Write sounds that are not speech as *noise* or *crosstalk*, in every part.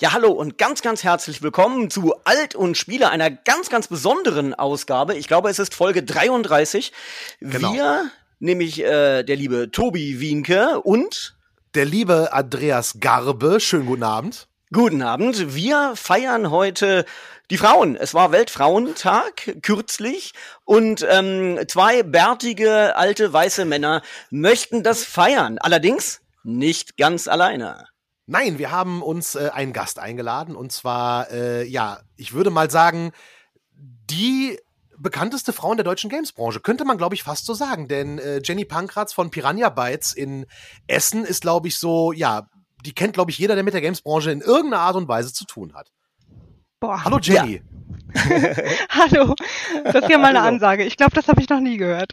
Ja, hallo und ganz, ganz herzlich willkommen zu Alt und Spiele, einer ganz, ganz besonderen Ausgabe. Ich glaube, es ist Folge 33. Genau. Wir, nämlich äh, der liebe Tobi Wienke und der liebe Andreas Garbe. Schönen guten Abend. Guten Abend. Wir feiern heute die Frauen. Es war Weltfrauentag kürzlich und ähm, zwei bärtige alte weiße Männer möchten das feiern. Allerdings nicht ganz alleine. Nein, wir haben uns äh, einen Gast eingeladen und zwar, äh, ja, ich würde mal sagen, die bekannteste Frau in der deutschen Gamesbranche. Könnte man, glaube ich, fast so sagen. Denn äh, Jenny Pankratz von Piranha Bytes in Essen ist, glaube ich, so, ja, die kennt, glaube ich, jeder, der mit der Gamesbranche in irgendeiner Art und Weise zu tun hat. Boah. Hallo Jenny. Ja. *laughs* Hallo. Das ist ja mal eine Ansage. Ich glaube, das habe ich noch nie gehört.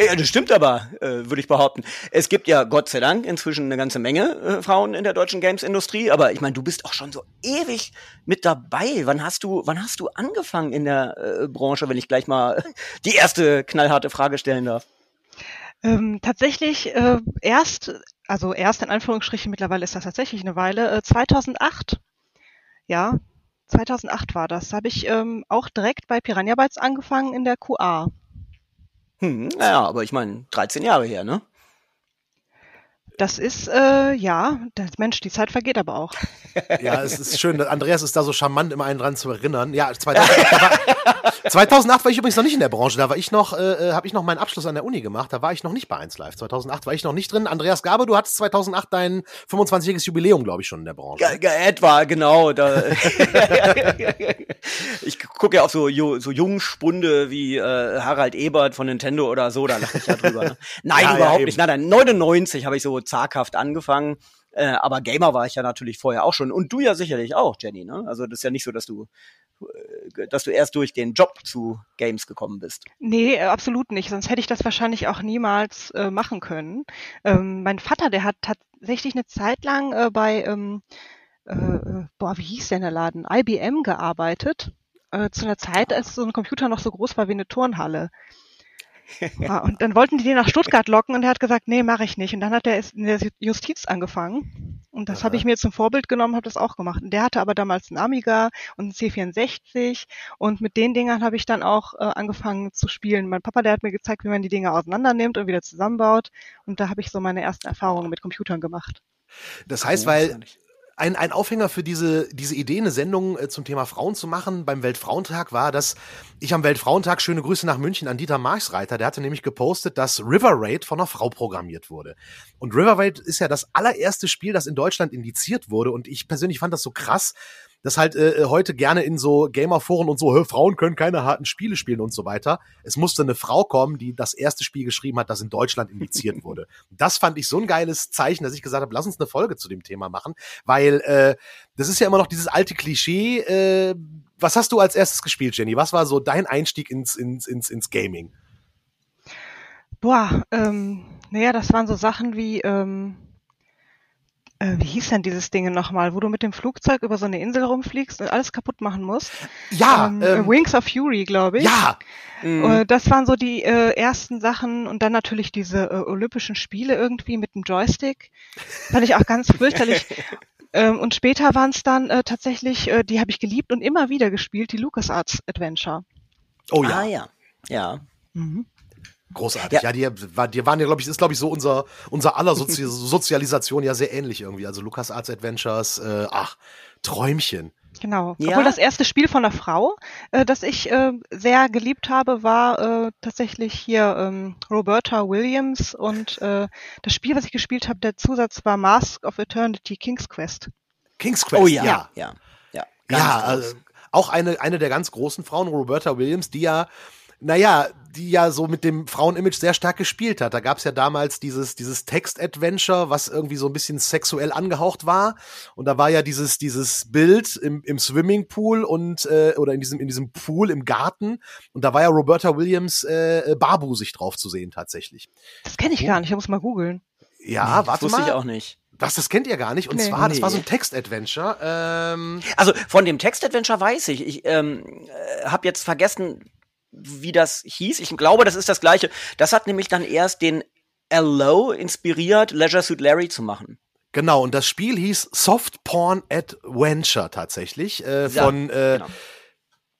Ja, das stimmt aber, äh, würde ich behaupten. Es gibt ja Gott sei Dank inzwischen eine ganze Menge äh, Frauen in der deutschen Games-Industrie, aber ich meine, du bist auch schon so ewig mit dabei. Wann hast du, wann hast du angefangen in der äh, Branche, wenn ich gleich mal die erste knallharte Frage stellen darf? Ähm, tatsächlich äh, erst, also erst in Anführungsstrichen, mittlerweile ist das tatsächlich eine Weile, äh, 2008. Ja, 2008 war das. Da habe ich ähm, auch direkt bei Piranha Bytes angefangen in der QA. Hm, naja, aber ich meine, 13 Jahre her, ne? Das ist, äh, ja, das, Mensch, die Zeit vergeht aber auch. Ja, es ist schön, Andreas ist da so charmant, immer einen dran zu erinnern. Ja, 2008, war, *laughs* *laughs* 2008 war ich übrigens noch nicht in der Branche, da war ich noch, äh, äh habe ich noch meinen Abschluss an der Uni gemacht, da war ich noch nicht bei 1 Live. 2008 war ich noch nicht drin. Andreas Gabe, du hattest 2008 dein 25-jähriges Jubiläum, glaube ich, schon in der Branche. Ja, etwa, genau. Da *laughs* ich gucke ja auf so, so Jungspunde wie äh, Harald Ebert von Nintendo oder so, da lache ich ja drüber. Ne? *laughs* Nein, ja, überhaupt ja, nicht. Nein, nein, 99 habe ich so zaghaft angefangen. Äh, aber Gamer war ich ja natürlich vorher auch schon. Und du ja sicherlich auch, Jenny. Ne? Also das ist ja nicht so, dass du dass du erst durch den Job zu Games gekommen bist. Nee, äh, absolut nicht. Sonst hätte ich das wahrscheinlich auch niemals äh, machen können. Ähm, mein Vater, der hat tatsächlich eine Zeit lang äh, bei, ähm, äh, boah, wie hieß denn der Laden? IBM gearbeitet. Äh, zu einer Zeit, als so ein Computer noch so groß war wie eine Turnhalle. Ja, und dann wollten die den nach Stuttgart locken und er hat gesagt, nee, mache ich nicht. Und dann hat er in der Justiz angefangen. Und das habe ich mir zum Vorbild genommen, habe das auch gemacht. Und der hatte aber damals einen Amiga und einen C64 und mit den Dingern habe ich dann auch äh, angefangen zu spielen. Mein Papa, der hat mir gezeigt, wie man die Dinger auseinander nimmt und wieder zusammenbaut. Und da habe ich so meine ersten Erfahrungen mit Computern gemacht. Das heißt, weil ein, ein Aufhänger für diese, diese Idee, eine Sendung äh, zum Thema Frauen zu machen beim Weltfrauentag war, dass ich am Weltfrauentag schöne Grüße nach München an Dieter Marxreiter, der hatte nämlich gepostet, dass River Raid von einer Frau programmiert wurde. Und River Raid ist ja das allererste Spiel, das in Deutschland indiziert wurde. Und ich persönlich fand das so krass, das halt äh, heute gerne in so Gamerforen und so, Frauen können keine harten Spiele spielen und so weiter. Es musste eine Frau kommen, die das erste Spiel geschrieben hat, das in Deutschland indiziert wurde. Das fand ich so ein geiles Zeichen, dass ich gesagt habe, lass uns eine Folge zu dem Thema machen, weil äh, das ist ja immer noch dieses alte Klischee. Äh, was hast du als erstes gespielt, Jenny? Was war so dein Einstieg ins, ins, ins, ins Gaming? Boah, ähm, naja, das waren so Sachen wie ähm äh, wie hieß denn dieses Ding nochmal, wo du mit dem Flugzeug über so eine Insel rumfliegst und alles kaputt machen musst? Ja. Ähm, ähm, Wings of Fury, glaube ich. Ja. Mhm. Äh, das waren so die äh, ersten Sachen und dann natürlich diese äh, Olympischen Spiele irgendwie mit dem Joystick. Fand ich auch ganz fürchterlich. *laughs* ähm, und später waren es dann äh, tatsächlich, äh, die habe ich geliebt und immer wieder gespielt, die LucasArts Adventure. Oh ja. Ah, ja. Ja. Mhm. Großartig. Ja, ja die, war, die waren ja, glaube ich, ist, glaube ich, so unser, unser aller Sozi *laughs* Sozialisation ja sehr ähnlich irgendwie. Also Lucas Arts Adventures, äh, ach, Träumchen. Genau. Ja? Obwohl das erste Spiel von einer Frau, äh, das ich äh, sehr geliebt habe, war äh, tatsächlich hier ähm, Roberta Williams und äh, das Spiel, was ich gespielt habe, der Zusatz war Mask of Eternity King's Quest. King's Quest, oh ja. Ja, ja. Ja, ja also, auch eine, eine der ganz großen Frauen, Roberta Williams, die ja naja, die ja so mit dem Frauenimage sehr stark gespielt hat. Da gab es ja damals dieses, dieses Text-Adventure, was irgendwie so ein bisschen sexuell angehaucht war. Und da war ja dieses, dieses Bild im, im Swimmingpool und äh, oder in diesem, in diesem Pool im Garten. Und da war ja Roberta Williams äh, barbusig drauf zu sehen tatsächlich. Das kenne ich gar nicht, ich muss mal googeln. Ja, nee, warte das mal. ich auch nicht. Was, das kennt ihr gar nicht. Und nee. zwar, das war so ein Text-Adventure. Ähm also von dem Text-Adventure weiß ich. Ich ähm, äh, habe jetzt vergessen, wie das hieß. Ich glaube, das ist das gleiche. Das hat nämlich dann erst den Allo inspiriert, Leisure Suit Larry zu machen. Genau, und das Spiel hieß Soft Porn Adventure tatsächlich. Äh, von ja, äh, genau.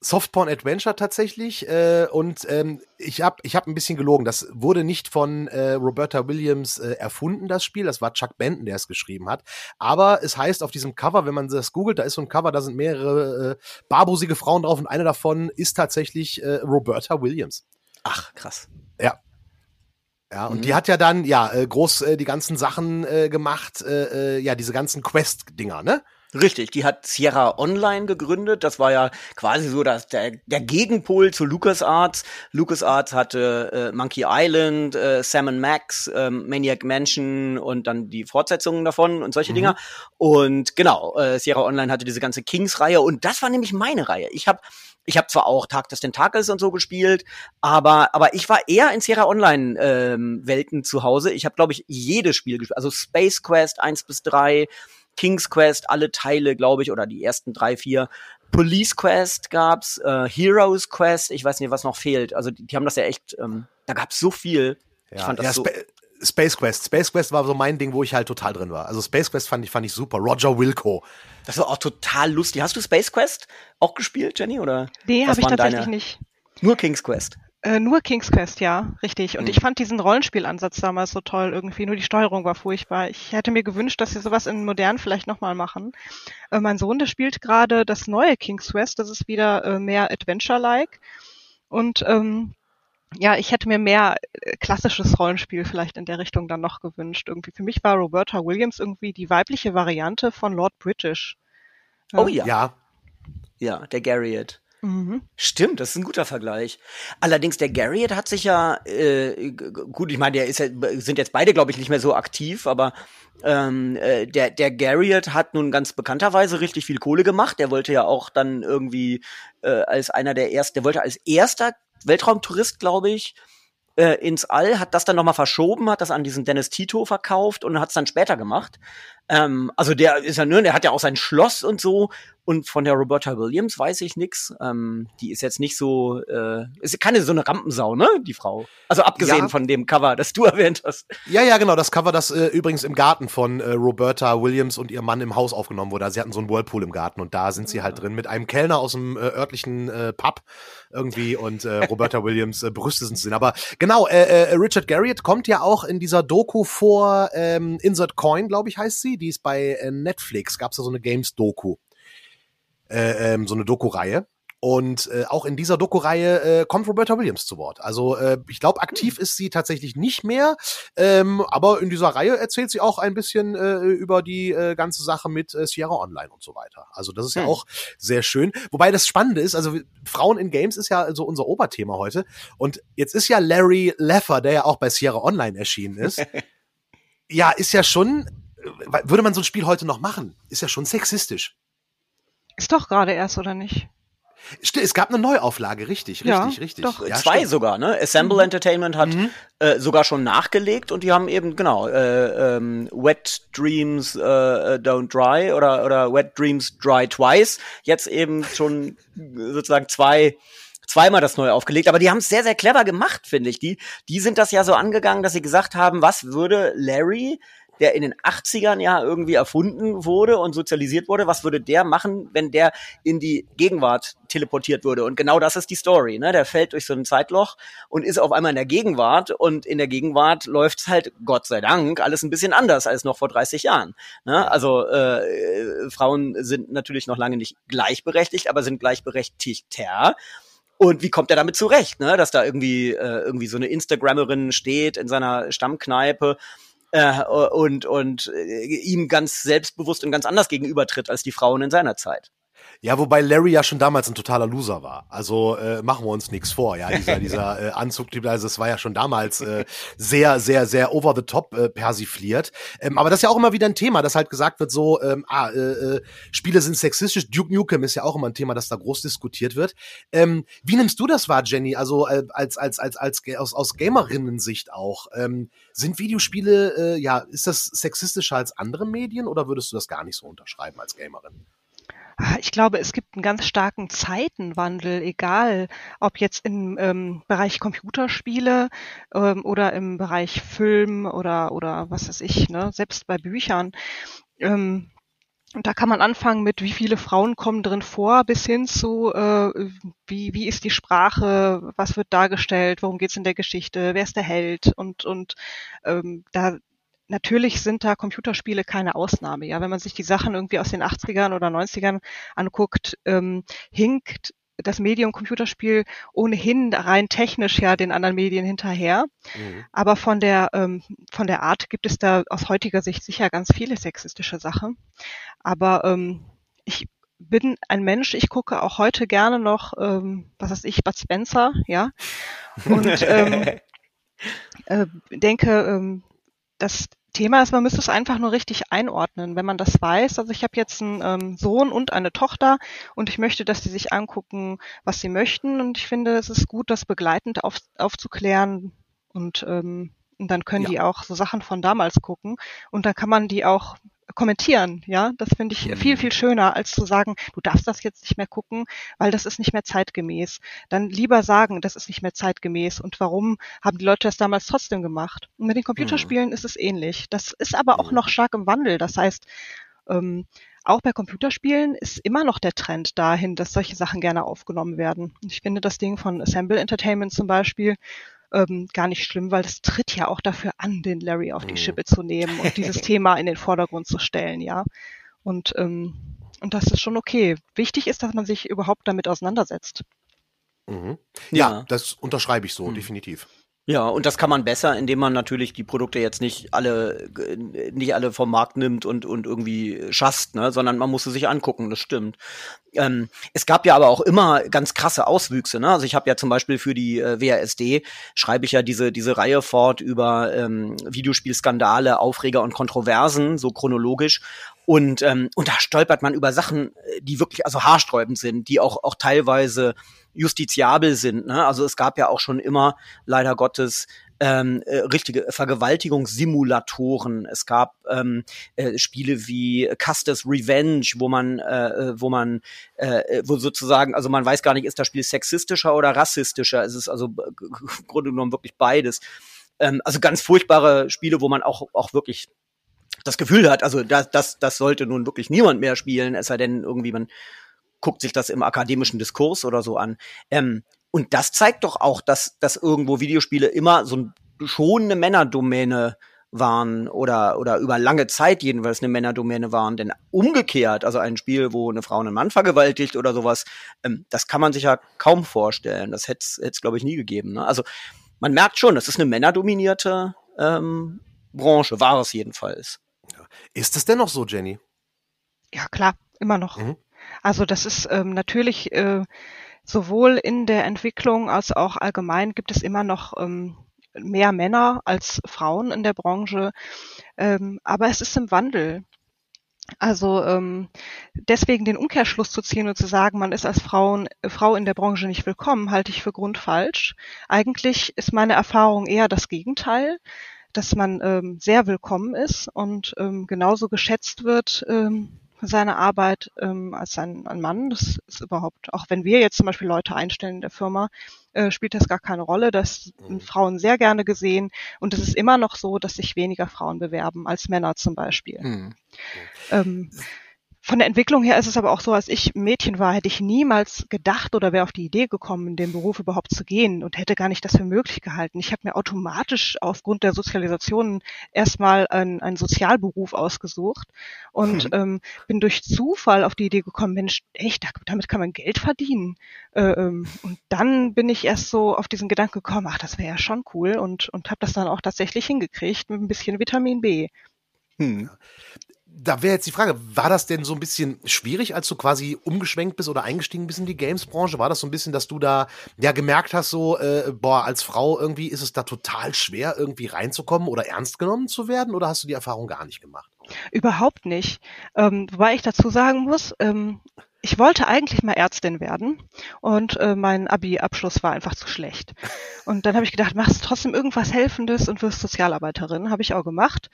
Softporn Adventure tatsächlich äh, und ähm, ich habe ich hab ein bisschen gelogen. Das wurde nicht von äh, Roberta Williams äh, erfunden, das Spiel. Das war Chuck Benton, der es geschrieben hat. Aber es heißt auf diesem Cover, wenn man das googelt, da ist so ein Cover, da sind mehrere äh, barbusige Frauen drauf und eine davon ist tatsächlich äh, Roberta Williams. Ach, krass. Ja. Ja, und mhm. die hat ja dann, ja, äh, groß äh, die ganzen Sachen äh, gemacht, äh, äh, ja, diese ganzen Quest-Dinger, ne? Richtig, die hat Sierra Online gegründet. Das war ja quasi so dass der, der Gegenpol zu LucasArts. LucasArts hatte äh, Monkey Island, äh, Sam Max, äh, Maniac Mansion und dann die Fortsetzungen davon und solche mhm. Dinger. Und genau, äh, Sierra Online hatte diese ganze Kings-Reihe und das war nämlich meine Reihe. Ich habe ich habe zwar auch Tag des Tentakels und so gespielt, aber aber ich war eher in Sierra Online ähm, Welten zu Hause. Ich habe glaube ich jedes Spiel gespielt, also Space Quest 1 bis 3 King's Quest, alle Teile, glaube ich, oder die ersten drei, vier. Police Quest gab's, äh, Heroes Quest, ich weiß nicht, was noch fehlt. Also die, die haben das ja echt, ähm, da gab's so viel. Ja, ich fand das ja, so Space Quest. Space Quest war so mein Ding, wo ich halt total drin war. Also Space Quest fand ich, fand ich super. Roger Wilco. Das war auch total lustig. Hast du Space Quest auch gespielt, Jenny? Oder nee, habe ich tatsächlich deine? nicht. Nur King's Quest. Äh, nur King's Quest, ja, richtig. Und mhm. ich fand diesen Rollenspielansatz damals so toll irgendwie. Nur die Steuerung war furchtbar. Ich hätte mir gewünscht, dass sie sowas in modern vielleicht nochmal machen. Äh, mein Sohn, der spielt gerade das neue King's Quest. Das ist wieder äh, mehr Adventure-like. Und ähm, ja, ich hätte mir mehr äh, klassisches Rollenspiel vielleicht in der Richtung dann noch gewünscht. Irgendwie für mich war Roberta Williams irgendwie die weibliche Variante von Lord British. Oh ja. Ja, ja der Garriott. Mhm. Stimmt, das ist ein guter Vergleich. Allerdings der Garriott hat sich ja äh, gut, ich meine, der ist ja, sind jetzt beide, glaube ich, nicht mehr so aktiv, aber ähm, äh, der der Garriott hat nun ganz bekannterweise richtig viel Kohle gemacht. Der wollte ja auch dann irgendwie äh, als einer der ersten, der wollte als erster Weltraumtourist, glaube ich, äh, ins All, hat das dann nochmal verschoben, hat das an diesen Dennis Tito verkauft und hat es dann später gemacht. Ähm, also der ist ja nur, der hat ja auch sein Schloss und so. Und von der Roberta Williams weiß ich nix. Ähm, die ist jetzt nicht so, äh, ist keine so eine Rampensau, ne, die Frau. Also abgesehen ja. von dem Cover, das du *laughs* erwähnt hast. Ja, ja, genau. Das Cover, das äh, übrigens im Garten von äh, Roberta Williams und ihrem Mann im Haus aufgenommen wurde. Also sie hatten so einen Whirlpool im Garten und da sind sie halt drin mit einem Kellner aus dem äh, örtlichen äh, Pub irgendwie und äh, Roberta *laughs* Williams äh, brüstet sind. Aber genau, äh, äh, Richard Garriott kommt ja auch in dieser Doku vor, ähm, Insert Coin, glaube ich, heißt sie die ist bei äh, Netflix, gab es da so eine Games-Doku, äh, ähm, so eine Doku-Reihe. Und äh, auch in dieser Doku-Reihe äh, kommt Roberta Williams zu Wort. Also äh, ich glaube, aktiv ist sie tatsächlich nicht mehr, ähm, aber in dieser Reihe erzählt sie auch ein bisschen äh, über die äh, ganze Sache mit äh, Sierra Online und so weiter. Also das ist ja hm. auch sehr schön. Wobei das Spannende ist, also Frauen in Games ist ja so unser Oberthema heute. Und jetzt ist ja Larry Leffer, der ja auch bei Sierra Online erschienen ist, *laughs* ja, ist ja schon würde man so ein Spiel heute noch machen? Ist ja schon sexistisch. Ist doch gerade erst, oder nicht? Es gab eine Neuauflage, richtig, richtig, ja, richtig. Doch. Ja, Zwei stimmt. sogar, ne? Assemble mhm. Entertainment hat mhm. äh, sogar schon nachgelegt und die haben eben, genau, äh, ähm, Wet Dreams äh, Don't Dry oder, oder Wet Dreams Dry Twice. Jetzt eben schon sozusagen zwei zweimal das neu aufgelegt, aber die haben es sehr, sehr clever gemacht, finde ich. Die, die sind das ja so angegangen, dass sie gesagt haben, was würde Larry der in den 80ern ja irgendwie erfunden wurde und sozialisiert wurde, was würde der machen, wenn der in die Gegenwart teleportiert würde? Und genau das ist die Story. Ne? Der fällt durch so ein Zeitloch und ist auf einmal in der Gegenwart und in der Gegenwart läuft halt, Gott sei Dank, alles ein bisschen anders als noch vor 30 Jahren. Ne? Also äh, Frauen sind natürlich noch lange nicht gleichberechtigt, aber sind gleichberechtigter. Und wie kommt er damit zurecht, ne? dass da irgendwie, äh, irgendwie so eine Instagrammerin steht in seiner Stammkneipe äh, und, und äh, ihm ganz selbstbewusst und ganz anders gegenübertritt als die Frauen in seiner Zeit. Ja, wobei Larry ja schon damals ein totaler Loser war. Also äh, machen wir uns nichts vor. Ja, dieser, *laughs* dieser äh, Anzug, also es war ja schon damals äh, sehr, sehr, sehr over the top äh, persifliert. Ähm, aber das ist ja auch immer wieder ein Thema, dass halt gesagt wird, so, ähm, ah, äh, äh, Spiele sind sexistisch. Duke Nukem ist ja auch immer ein Thema, das da groß diskutiert wird. Ähm, wie nimmst du das wahr, Jenny? Also äh, als, als, als, als aus, aus Gamerinnen-Sicht auch. Ähm, sind Videospiele, äh, ja, ist das sexistischer als andere Medien oder würdest du das gar nicht so unterschreiben als Gamerin? Ich glaube, es gibt einen ganz starken Zeitenwandel, egal ob jetzt im ähm, Bereich Computerspiele ähm, oder im Bereich Film oder oder was weiß ich, ne, selbst bei Büchern. Ähm, und da kann man anfangen mit, wie viele Frauen kommen drin vor, bis hin zu, äh, wie, wie ist die Sprache, was wird dargestellt, worum geht's in der Geschichte, wer ist der Held und, und ähm, da natürlich sind da Computerspiele keine Ausnahme. Ja, wenn man sich die Sachen irgendwie aus den 80ern oder 90ern anguckt, ähm, hinkt das Medium Computerspiel ohnehin rein technisch ja den anderen Medien hinterher. Mhm. Aber von der, ähm, von der Art gibt es da aus heutiger Sicht sicher ganz viele sexistische Sachen. Aber ähm, ich bin ein Mensch, ich gucke auch heute gerne noch, ähm, was weiß ich, Bud Spencer, ja. Und *laughs* ähm, äh, denke, ähm, dass Thema ist, man müsste es einfach nur richtig einordnen, wenn man das weiß. Also ich habe jetzt einen ähm, Sohn und eine Tochter und ich möchte, dass die sich angucken, was sie möchten. Und ich finde, es ist gut, das begleitend auf, aufzuklären und ähm, und dann können ja. die auch so Sachen von damals gucken und dann kann man die auch kommentieren, ja. Das finde ich viel, mhm. viel schöner, als zu sagen, du darfst das jetzt nicht mehr gucken, weil das ist nicht mehr zeitgemäß. Dann lieber sagen, das ist nicht mehr zeitgemäß und warum haben die Leute das damals trotzdem gemacht. Und mit den Computerspielen mhm. ist es ähnlich. Das ist aber auch mhm. noch stark im Wandel. Das heißt, ähm, auch bei Computerspielen ist immer noch der Trend dahin, dass solche Sachen gerne aufgenommen werden. Ich finde das Ding von Assemble Entertainment zum Beispiel ähm, gar nicht schlimm, weil es tritt ja auch dafür an, den Larry auf die mhm. Schippe zu nehmen und dieses *laughs* Thema in den Vordergrund zu stellen, ja. Und, ähm, und das ist schon okay. Wichtig ist, dass man sich überhaupt damit auseinandersetzt. Mhm. Ja, ja, das unterschreibe ich so, mhm. definitiv. Ja, und das kann man besser, indem man natürlich die Produkte jetzt nicht alle nicht alle vom Markt nimmt und und irgendwie schasst, ne, sondern man muss sie sich angucken. Das stimmt. Ähm, es gab ja aber auch immer ganz krasse Auswüchse. Ne? Also ich habe ja zum Beispiel für die äh, WASD schreibe ich ja diese diese Reihe fort über ähm, Videospielskandale, Aufreger und Kontroversen, so chronologisch. Und ähm, und da stolpert man über Sachen, die wirklich also haarsträubend sind, die auch auch teilweise justiziabel sind. Ne? Also es gab ja auch schon immer, leider Gottes, ähm, äh, richtige Vergewaltigungssimulatoren. Es gab ähm, äh, Spiele wie Custer's Revenge, wo man, äh, äh wo man, äh, wo sozusagen, also man weiß gar nicht, ist das Spiel sexistischer oder rassistischer. Es ist also im Grunde genommen wirklich beides. Ähm, also ganz furchtbare Spiele, wo man auch auch wirklich das Gefühl hat, also das, das, das sollte nun wirklich niemand mehr spielen, es sei denn, irgendwie man guckt sich das im akademischen Diskurs oder so an. Ähm, und das zeigt doch auch, dass, dass irgendwo Videospiele immer so ein, schon eine Männerdomäne waren oder, oder über lange Zeit jedenfalls eine Männerdomäne waren. Denn umgekehrt, also ein Spiel, wo eine Frau einen Mann vergewaltigt oder sowas, ähm, das kann man sich ja kaum vorstellen. Das hätte es, glaube ich, nie gegeben. Ne? Also man merkt schon, das ist eine männerdominierte ähm, Branche, war es jedenfalls. Ist es denn noch so, Jenny? Ja, klar, immer noch. Mhm. Also das ist ähm, natürlich äh, sowohl in der Entwicklung als auch allgemein gibt es immer noch ähm, mehr Männer als Frauen in der Branche, ähm, aber es ist im Wandel. Also ähm, deswegen den Umkehrschluss zu ziehen und zu sagen, man ist als Frauen, äh, Frau in der Branche nicht willkommen, halte ich für grundfalsch. Eigentlich ist meine Erfahrung eher das Gegenteil, dass man ähm, sehr willkommen ist und ähm, genauso geschätzt wird ähm, seine Arbeit ähm, als ein, ein Mann. Das ist überhaupt, auch wenn wir jetzt zum Beispiel Leute einstellen in der Firma, äh, spielt das gar keine Rolle. Das sind mhm. Frauen sehr gerne gesehen und es ist immer noch so, dass sich weniger Frauen bewerben als Männer zum Beispiel. Mhm. Ähm, von der Entwicklung her ist es aber auch so, als ich Mädchen war, hätte ich niemals gedacht oder wäre auf die Idee gekommen, in den Beruf überhaupt zu gehen und hätte gar nicht das für möglich gehalten. Ich habe mir automatisch aufgrund der Sozialisation erstmal einen, einen Sozialberuf ausgesucht und hm. ähm, bin durch Zufall auf die Idee gekommen, Mensch, echt, damit kann man Geld verdienen. Äh, ähm, und dann bin ich erst so auf diesen Gedanken gekommen, ach, das wäre ja schon cool und, und habe das dann auch tatsächlich hingekriegt mit ein bisschen Vitamin B. Hm da wäre jetzt die Frage, war das denn so ein bisschen schwierig, als du quasi umgeschwenkt bist oder eingestiegen bist in die Games-Branche? War das so ein bisschen, dass du da ja gemerkt hast, so, äh, boah, als Frau irgendwie ist es da total schwer, irgendwie reinzukommen oder ernst genommen zu werden? Oder hast du die Erfahrung gar nicht gemacht? Überhaupt nicht. Ähm, wobei ich dazu sagen muss, ähm, ich wollte eigentlich mal Ärztin werden und äh, mein Abi-Abschluss war einfach zu schlecht. Und dann habe ich gedacht, machst trotzdem irgendwas Helfendes und wirst Sozialarbeiterin. Habe ich auch gemacht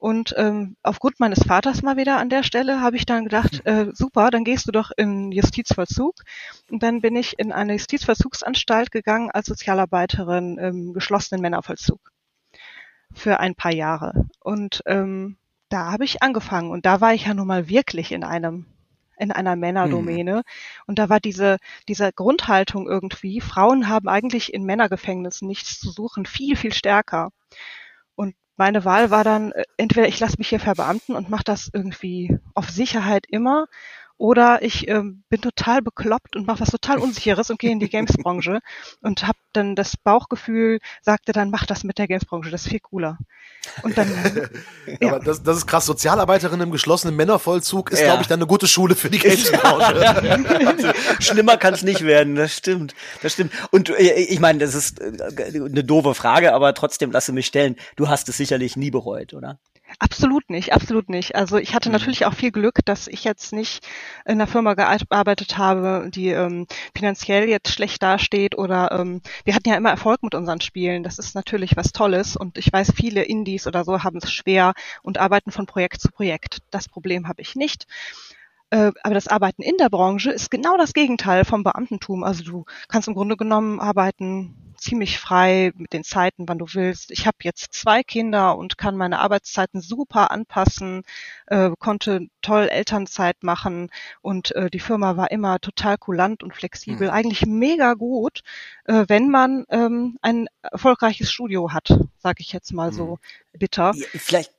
Und ähm, aufgrund meines Vaters mal wieder an der Stelle habe ich dann gedacht, *laughs* äh, super, dann gehst du doch in Justizvollzug. Und dann bin ich in eine Justizvollzugsanstalt gegangen als Sozialarbeiterin im geschlossenen Männervollzug für ein paar Jahre. Und ähm, da habe ich angefangen und da war ich ja nun mal wirklich in einem in einer Männerdomäne. Mhm. Und da war diese, diese Grundhaltung irgendwie, Frauen haben eigentlich in Männergefängnissen nichts zu suchen, viel, viel stärker. Meine Wahl war dann, äh, entweder ich lasse mich hier verbeamten und mache das irgendwie auf Sicherheit immer oder ich ähm, bin total bekloppt und mache was total *laughs* Unsicheres und gehe in die Games-Branche und habe dann das Bauchgefühl, sagte dann, mach das mit der Games-Branche, das ist viel cooler. Und dann. *laughs* ja. Aber das, das ist krass. Sozialarbeiterin im geschlossenen Männervollzug ist, ja. glaube ich, dann eine gute Schule für die Games-Branche. *laughs* Schlimmer kann es nicht werden, das stimmt. Das stimmt. Und äh, ich meine, das ist äh, eine doofe Frage, aber trotzdem lasse mich stellen. Du hast es sicherlich nie bereut, oder? Absolut nicht, absolut nicht. Also ich hatte mhm. natürlich auch viel Glück, dass ich jetzt nicht in einer Firma gearbeitet habe, die ähm, finanziell jetzt schlecht dasteht oder ähm, wir hatten ja immer Erfolg mit unseren Spielen. Das ist natürlich was Tolles und ich weiß, viele Indies oder so haben es schwer und arbeiten von Projekt zu Projekt. Das Problem habe ich nicht. Äh, aber das Arbeiten in der Branche ist genau das Gegenteil vom Beamtentum. Also du kannst im Grunde genommen arbeiten ziemlich frei mit den Zeiten, wann du willst. Ich habe jetzt zwei Kinder und kann meine Arbeitszeiten super anpassen, äh, konnte toll Elternzeit machen und äh, die Firma war immer total kulant und flexibel. Mhm. Eigentlich mega gut, äh, wenn man ähm, ein erfolgreiches Studio hat, sage ich jetzt mal so mhm. bitter. Ja, vielleicht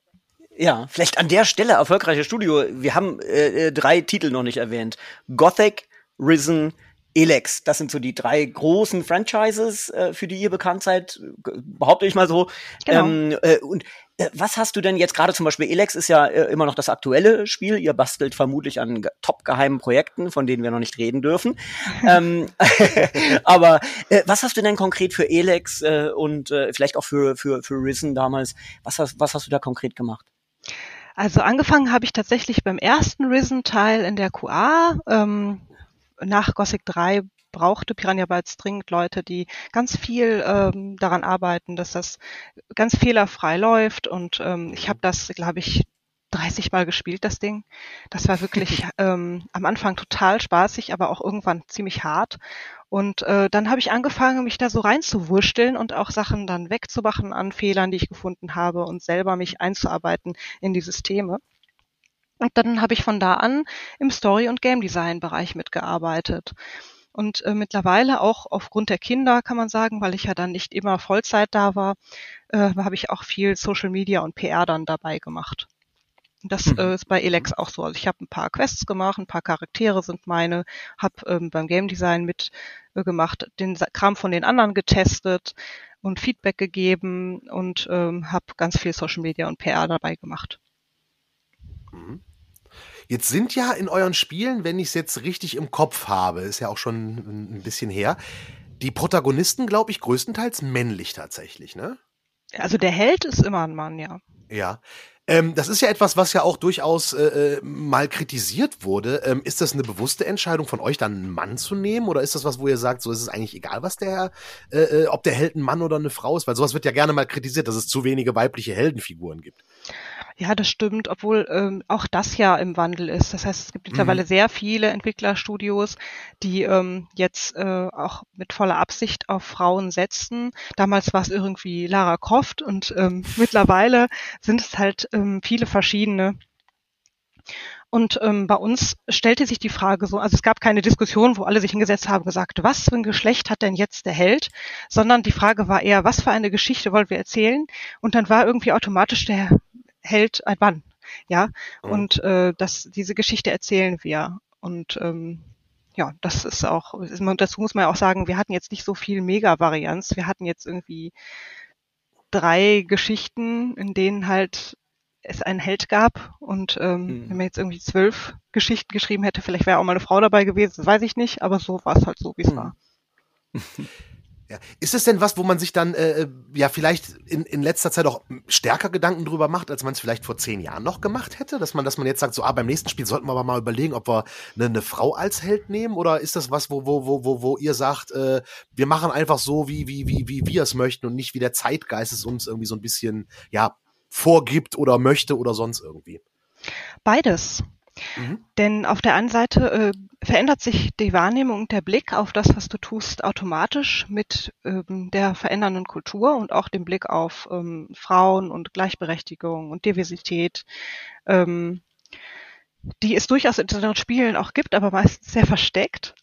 ja, vielleicht an der Stelle erfolgreiches Studio. Wir haben äh, äh, drei Titel noch nicht erwähnt. Gothic, Risen, Elex. Das sind so die drei großen Franchises, äh, für die ihr bekannt seid, behaupte ich mal so. Genau. Ähm, äh, und äh, was hast du denn jetzt gerade zum Beispiel, Elex ist ja äh, immer noch das aktuelle Spiel. Ihr bastelt vermutlich an top geheimen Projekten, von denen wir noch nicht reden dürfen. *laughs* ähm, *laughs* aber äh, was hast du denn konkret für Elex äh, und äh, vielleicht auch für, für, für Risen damals? Was hast, was hast du da konkret gemacht? Also angefangen habe ich tatsächlich beim ersten Risen-Teil in der QA. Ähm, nach Gothic 3 brauchte Piranha Bytes dringend Leute, die ganz viel ähm, daran arbeiten, dass das ganz fehlerfrei läuft. Und ähm, ich habe das, glaube ich, 30 Mal gespielt, das Ding. Das war wirklich *laughs* ähm, am Anfang total spaßig, aber auch irgendwann ziemlich hart. Und äh, dann habe ich angefangen, mich da so reinzuwursteln und auch Sachen dann wegzumachen an Fehlern, die ich gefunden habe und selber mich einzuarbeiten in die Systeme. Und dann habe ich von da an im Story- und Game Design-Bereich mitgearbeitet. Und äh, mittlerweile auch aufgrund der Kinder kann man sagen, weil ich ja dann nicht immer Vollzeit da war, äh, habe ich auch viel Social Media und PR dann dabei gemacht. Das mhm. äh, ist bei Elex auch so. Also ich habe ein paar Quests gemacht, ein paar Charaktere sind meine, habe ähm, beim Game Design mitgemacht, äh, den Kram von den anderen getestet und Feedback gegeben und ähm, habe ganz viel Social Media und PR dabei gemacht. Mhm. Jetzt sind ja in euren Spielen, wenn ich es jetzt richtig im Kopf habe, ist ja auch schon ein bisschen her, die Protagonisten, glaube ich, größtenteils männlich tatsächlich, ne? Also der Held ist immer ein Mann, ja. Ja. Ähm, das ist ja etwas, was ja auch durchaus äh, äh, mal kritisiert wurde. Ähm, ist das eine bewusste Entscheidung von euch, dann einen Mann zu nehmen? Oder ist das was, wo ihr sagt, so ist es eigentlich egal, was der, äh, äh, ob der Held ein Mann oder eine Frau ist? Weil sowas wird ja gerne mal kritisiert, dass es zu wenige weibliche Heldenfiguren gibt. Ja, das stimmt, obwohl ähm, auch das ja im Wandel ist. Das heißt, es gibt mittlerweile mhm. sehr viele Entwicklerstudios, die ähm, jetzt äh, auch mit voller Absicht auf Frauen setzen. Damals war es irgendwie Lara Croft und ähm, *laughs* mittlerweile sind es halt ähm, viele verschiedene. Und ähm, bei uns stellte sich die Frage so, also es gab keine Diskussion, wo alle sich hingesetzt haben und gesagt, was für ein Geschlecht hat denn jetzt der Held, sondern die Frage war eher, was für eine Geschichte wollen wir erzählen? Und dann war irgendwie automatisch der hält ein Mann. Ja, mhm. und äh, das, diese Geschichte erzählen wir. Und ähm, ja, das ist auch, dazu muss man ja auch sagen, wir hatten jetzt nicht so viel Mega-Varianz. Wir hatten jetzt irgendwie drei Geschichten, in denen halt es einen Held gab. Und ähm, mhm. wenn man jetzt irgendwie zwölf Geschichten geschrieben hätte, vielleicht wäre auch mal eine Frau dabei gewesen, das weiß ich nicht, aber so war es halt so, wie es mhm. war. *laughs* Ja. Ist es denn was, wo man sich dann äh, äh, ja vielleicht in, in letzter Zeit auch stärker Gedanken drüber macht, als man es vielleicht vor zehn Jahren noch gemacht hätte? Dass man, dass man jetzt sagt, so, ah, beim nächsten Spiel sollten wir aber mal überlegen, ob wir eine, eine Frau als Held nehmen? Oder ist das was, wo, wo, wo, wo, wo ihr sagt, äh, wir machen einfach so, wie, wie, wie, wie wir es möchten und nicht wie der Zeitgeist es uns irgendwie so ein bisschen, ja, vorgibt oder möchte oder sonst irgendwie? Beides. Mhm. Denn auf der einen Seite äh, verändert sich die Wahrnehmung, der Blick auf das, was du tust, automatisch mit ähm, der verändernden Kultur und auch dem Blick auf ähm, Frauen und Gleichberechtigung und Diversität, ähm, die es durchaus in den Spielen auch gibt, aber meistens sehr versteckt.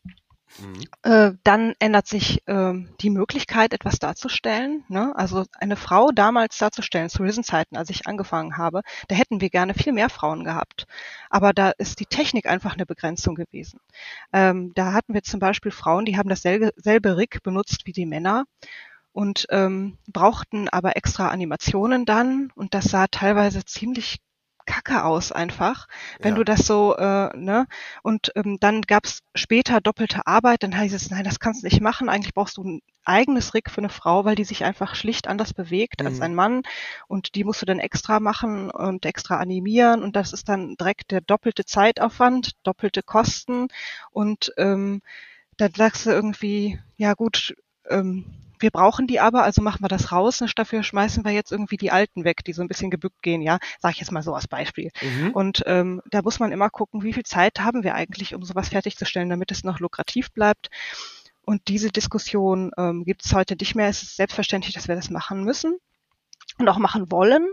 Mhm. Äh, dann ändert sich äh, die Möglichkeit, etwas darzustellen. Ne? Also eine Frau damals darzustellen, zu Risen-Zeiten, als ich angefangen habe, da hätten wir gerne viel mehr Frauen gehabt. Aber da ist die Technik einfach eine Begrenzung gewesen. Ähm, da hatten wir zum Beispiel Frauen, die haben dasselbe selbe Rig benutzt wie die Männer und ähm, brauchten aber extra Animationen dann und das sah teilweise ziemlich kacke aus einfach, wenn ja. du das so, äh, ne? Und ähm, dann gab's später doppelte Arbeit, dann heißt es, nein, das kannst du nicht machen, eigentlich brauchst du ein eigenes Rig für eine Frau, weil die sich einfach schlicht anders bewegt mhm. als ein Mann und die musst du dann extra machen und extra animieren und das ist dann direkt der doppelte Zeitaufwand, doppelte Kosten und ähm, dann sagst du irgendwie, ja gut, ähm, wir brauchen die aber, also machen wir das raus. Und dafür schmeißen wir jetzt irgendwie die alten weg, die so ein bisschen gebückt gehen, ja. Sag ich jetzt mal so als Beispiel. Mhm. Und ähm, da muss man immer gucken, wie viel Zeit haben wir eigentlich, um sowas fertigzustellen, damit es noch lukrativ bleibt. Und diese Diskussion ähm, gibt es heute nicht mehr. Es ist selbstverständlich, dass wir das machen müssen und auch machen wollen.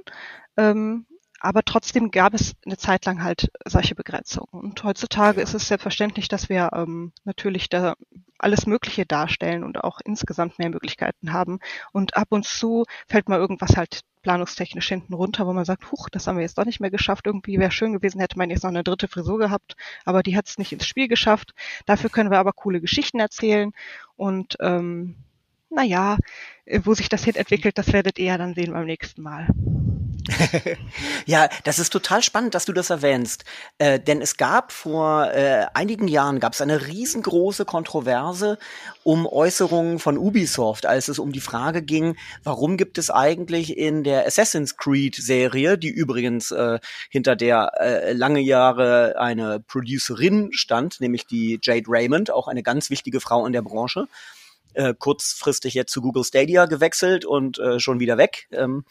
Ähm, aber trotzdem gab es eine Zeit lang halt solche Begrenzungen. Und heutzutage ist es selbstverständlich, dass wir ähm, natürlich da alles Mögliche darstellen und auch insgesamt mehr Möglichkeiten haben. Und ab und zu fällt mal irgendwas halt planungstechnisch hinten runter, wo man sagt, huch, das haben wir jetzt doch nicht mehr geschafft. Irgendwie wäre schön gewesen, hätte man jetzt noch eine dritte Frisur gehabt, aber die hat es nicht ins Spiel geschafft. Dafür können wir aber coole Geschichten erzählen und ähm, naja, wo sich das hin entwickelt, das werdet ihr ja dann sehen beim nächsten Mal. *laughs* ja, das ist total spannend, dass du das erwähnst. Äh, denn es gab vor äh, einigen Jahren gab es eine riesengroße Kontroverse um Äußerungen von Ubisoft, als es um die Frage ging, warum gibt es eigentlich in der Assassin's Creed Serie, die übrigens äh, hinter der äh, lange Jahre eine Producerin stand, nämlich die Jade Raymond, auch eine ganz wichtige Frau in der Branche, äh, kurzfristig jetzt zu Google Stadia gewechselt und äh, schon wieder weg. Ähm,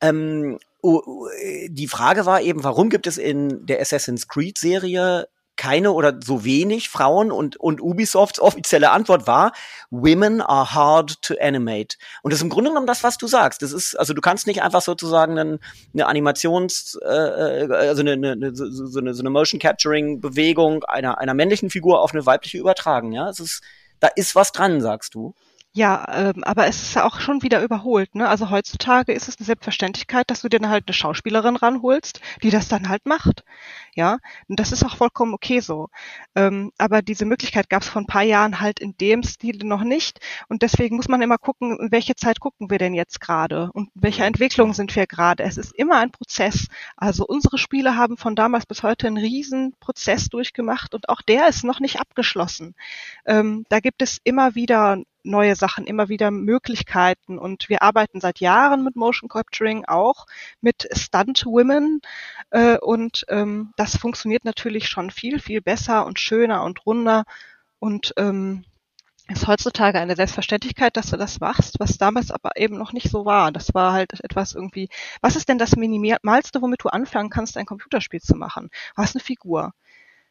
ähm, die Frage war eben, warum gibt es in der Assassin's Creed Serie keine oder so wenig Frauen und, und Ubisofts *laughs* offizielle Antwort war, Women are hard to animate. Und das ist im Grunde genommen das, was du sagst. Das ist, also du kannst nicht einfach sozusagen eine, eine Animations, äh, äh, also eine, eine, so, so, eine, so eine Motion Capturing Bewegung einer, einer männlichen Figur auf eine weibliche übertragen, ja. Es ist, da ist was dran, sagst du. Ja, ähm, aber es ist ja auch schon wieder überholt. Ne? Also heutzutage ist es eine Selbstverständlichkeit, dass du dir dann halt eine Schauspielerin ranholst, die das dann halt macht. Ja, und das ist auch vollkommen okay so. Ähm, aber diese Möglichkeit gab es vor ein paar Jahren halt in dem Stil noch nicht. Und deswegen muss man immer gucken, in welche Zeit gucken wir denn jetzt gerade und in welcher Entwicklung sind wir gerade. Es ist immer ein Prozess. Also unsere Spiele haben von damals bis heute einen riesen Prozess durchgemacht und auch der ist noch nicht abgeschlossen. Ähm, da gibt es immer wieder neue Sachen, immer wieder Möglichkeiten. Und wir arbeiten seit Jahren mit Motion Capturing auch mit Stunt Women. Äh, und ähm, das funktioniert natürlich schon viel, viel besser und schöner und runder. Und ähm, ist heutzutage eine Selbstverständlichkeit, dass du das machst, was damals aber eben noch nicht so war. Das war halt etwas irgendwie, was ist denn das Minimalste, womit du anfangen kannst, ein Computerspiel zu machen? Du hast eine Figur.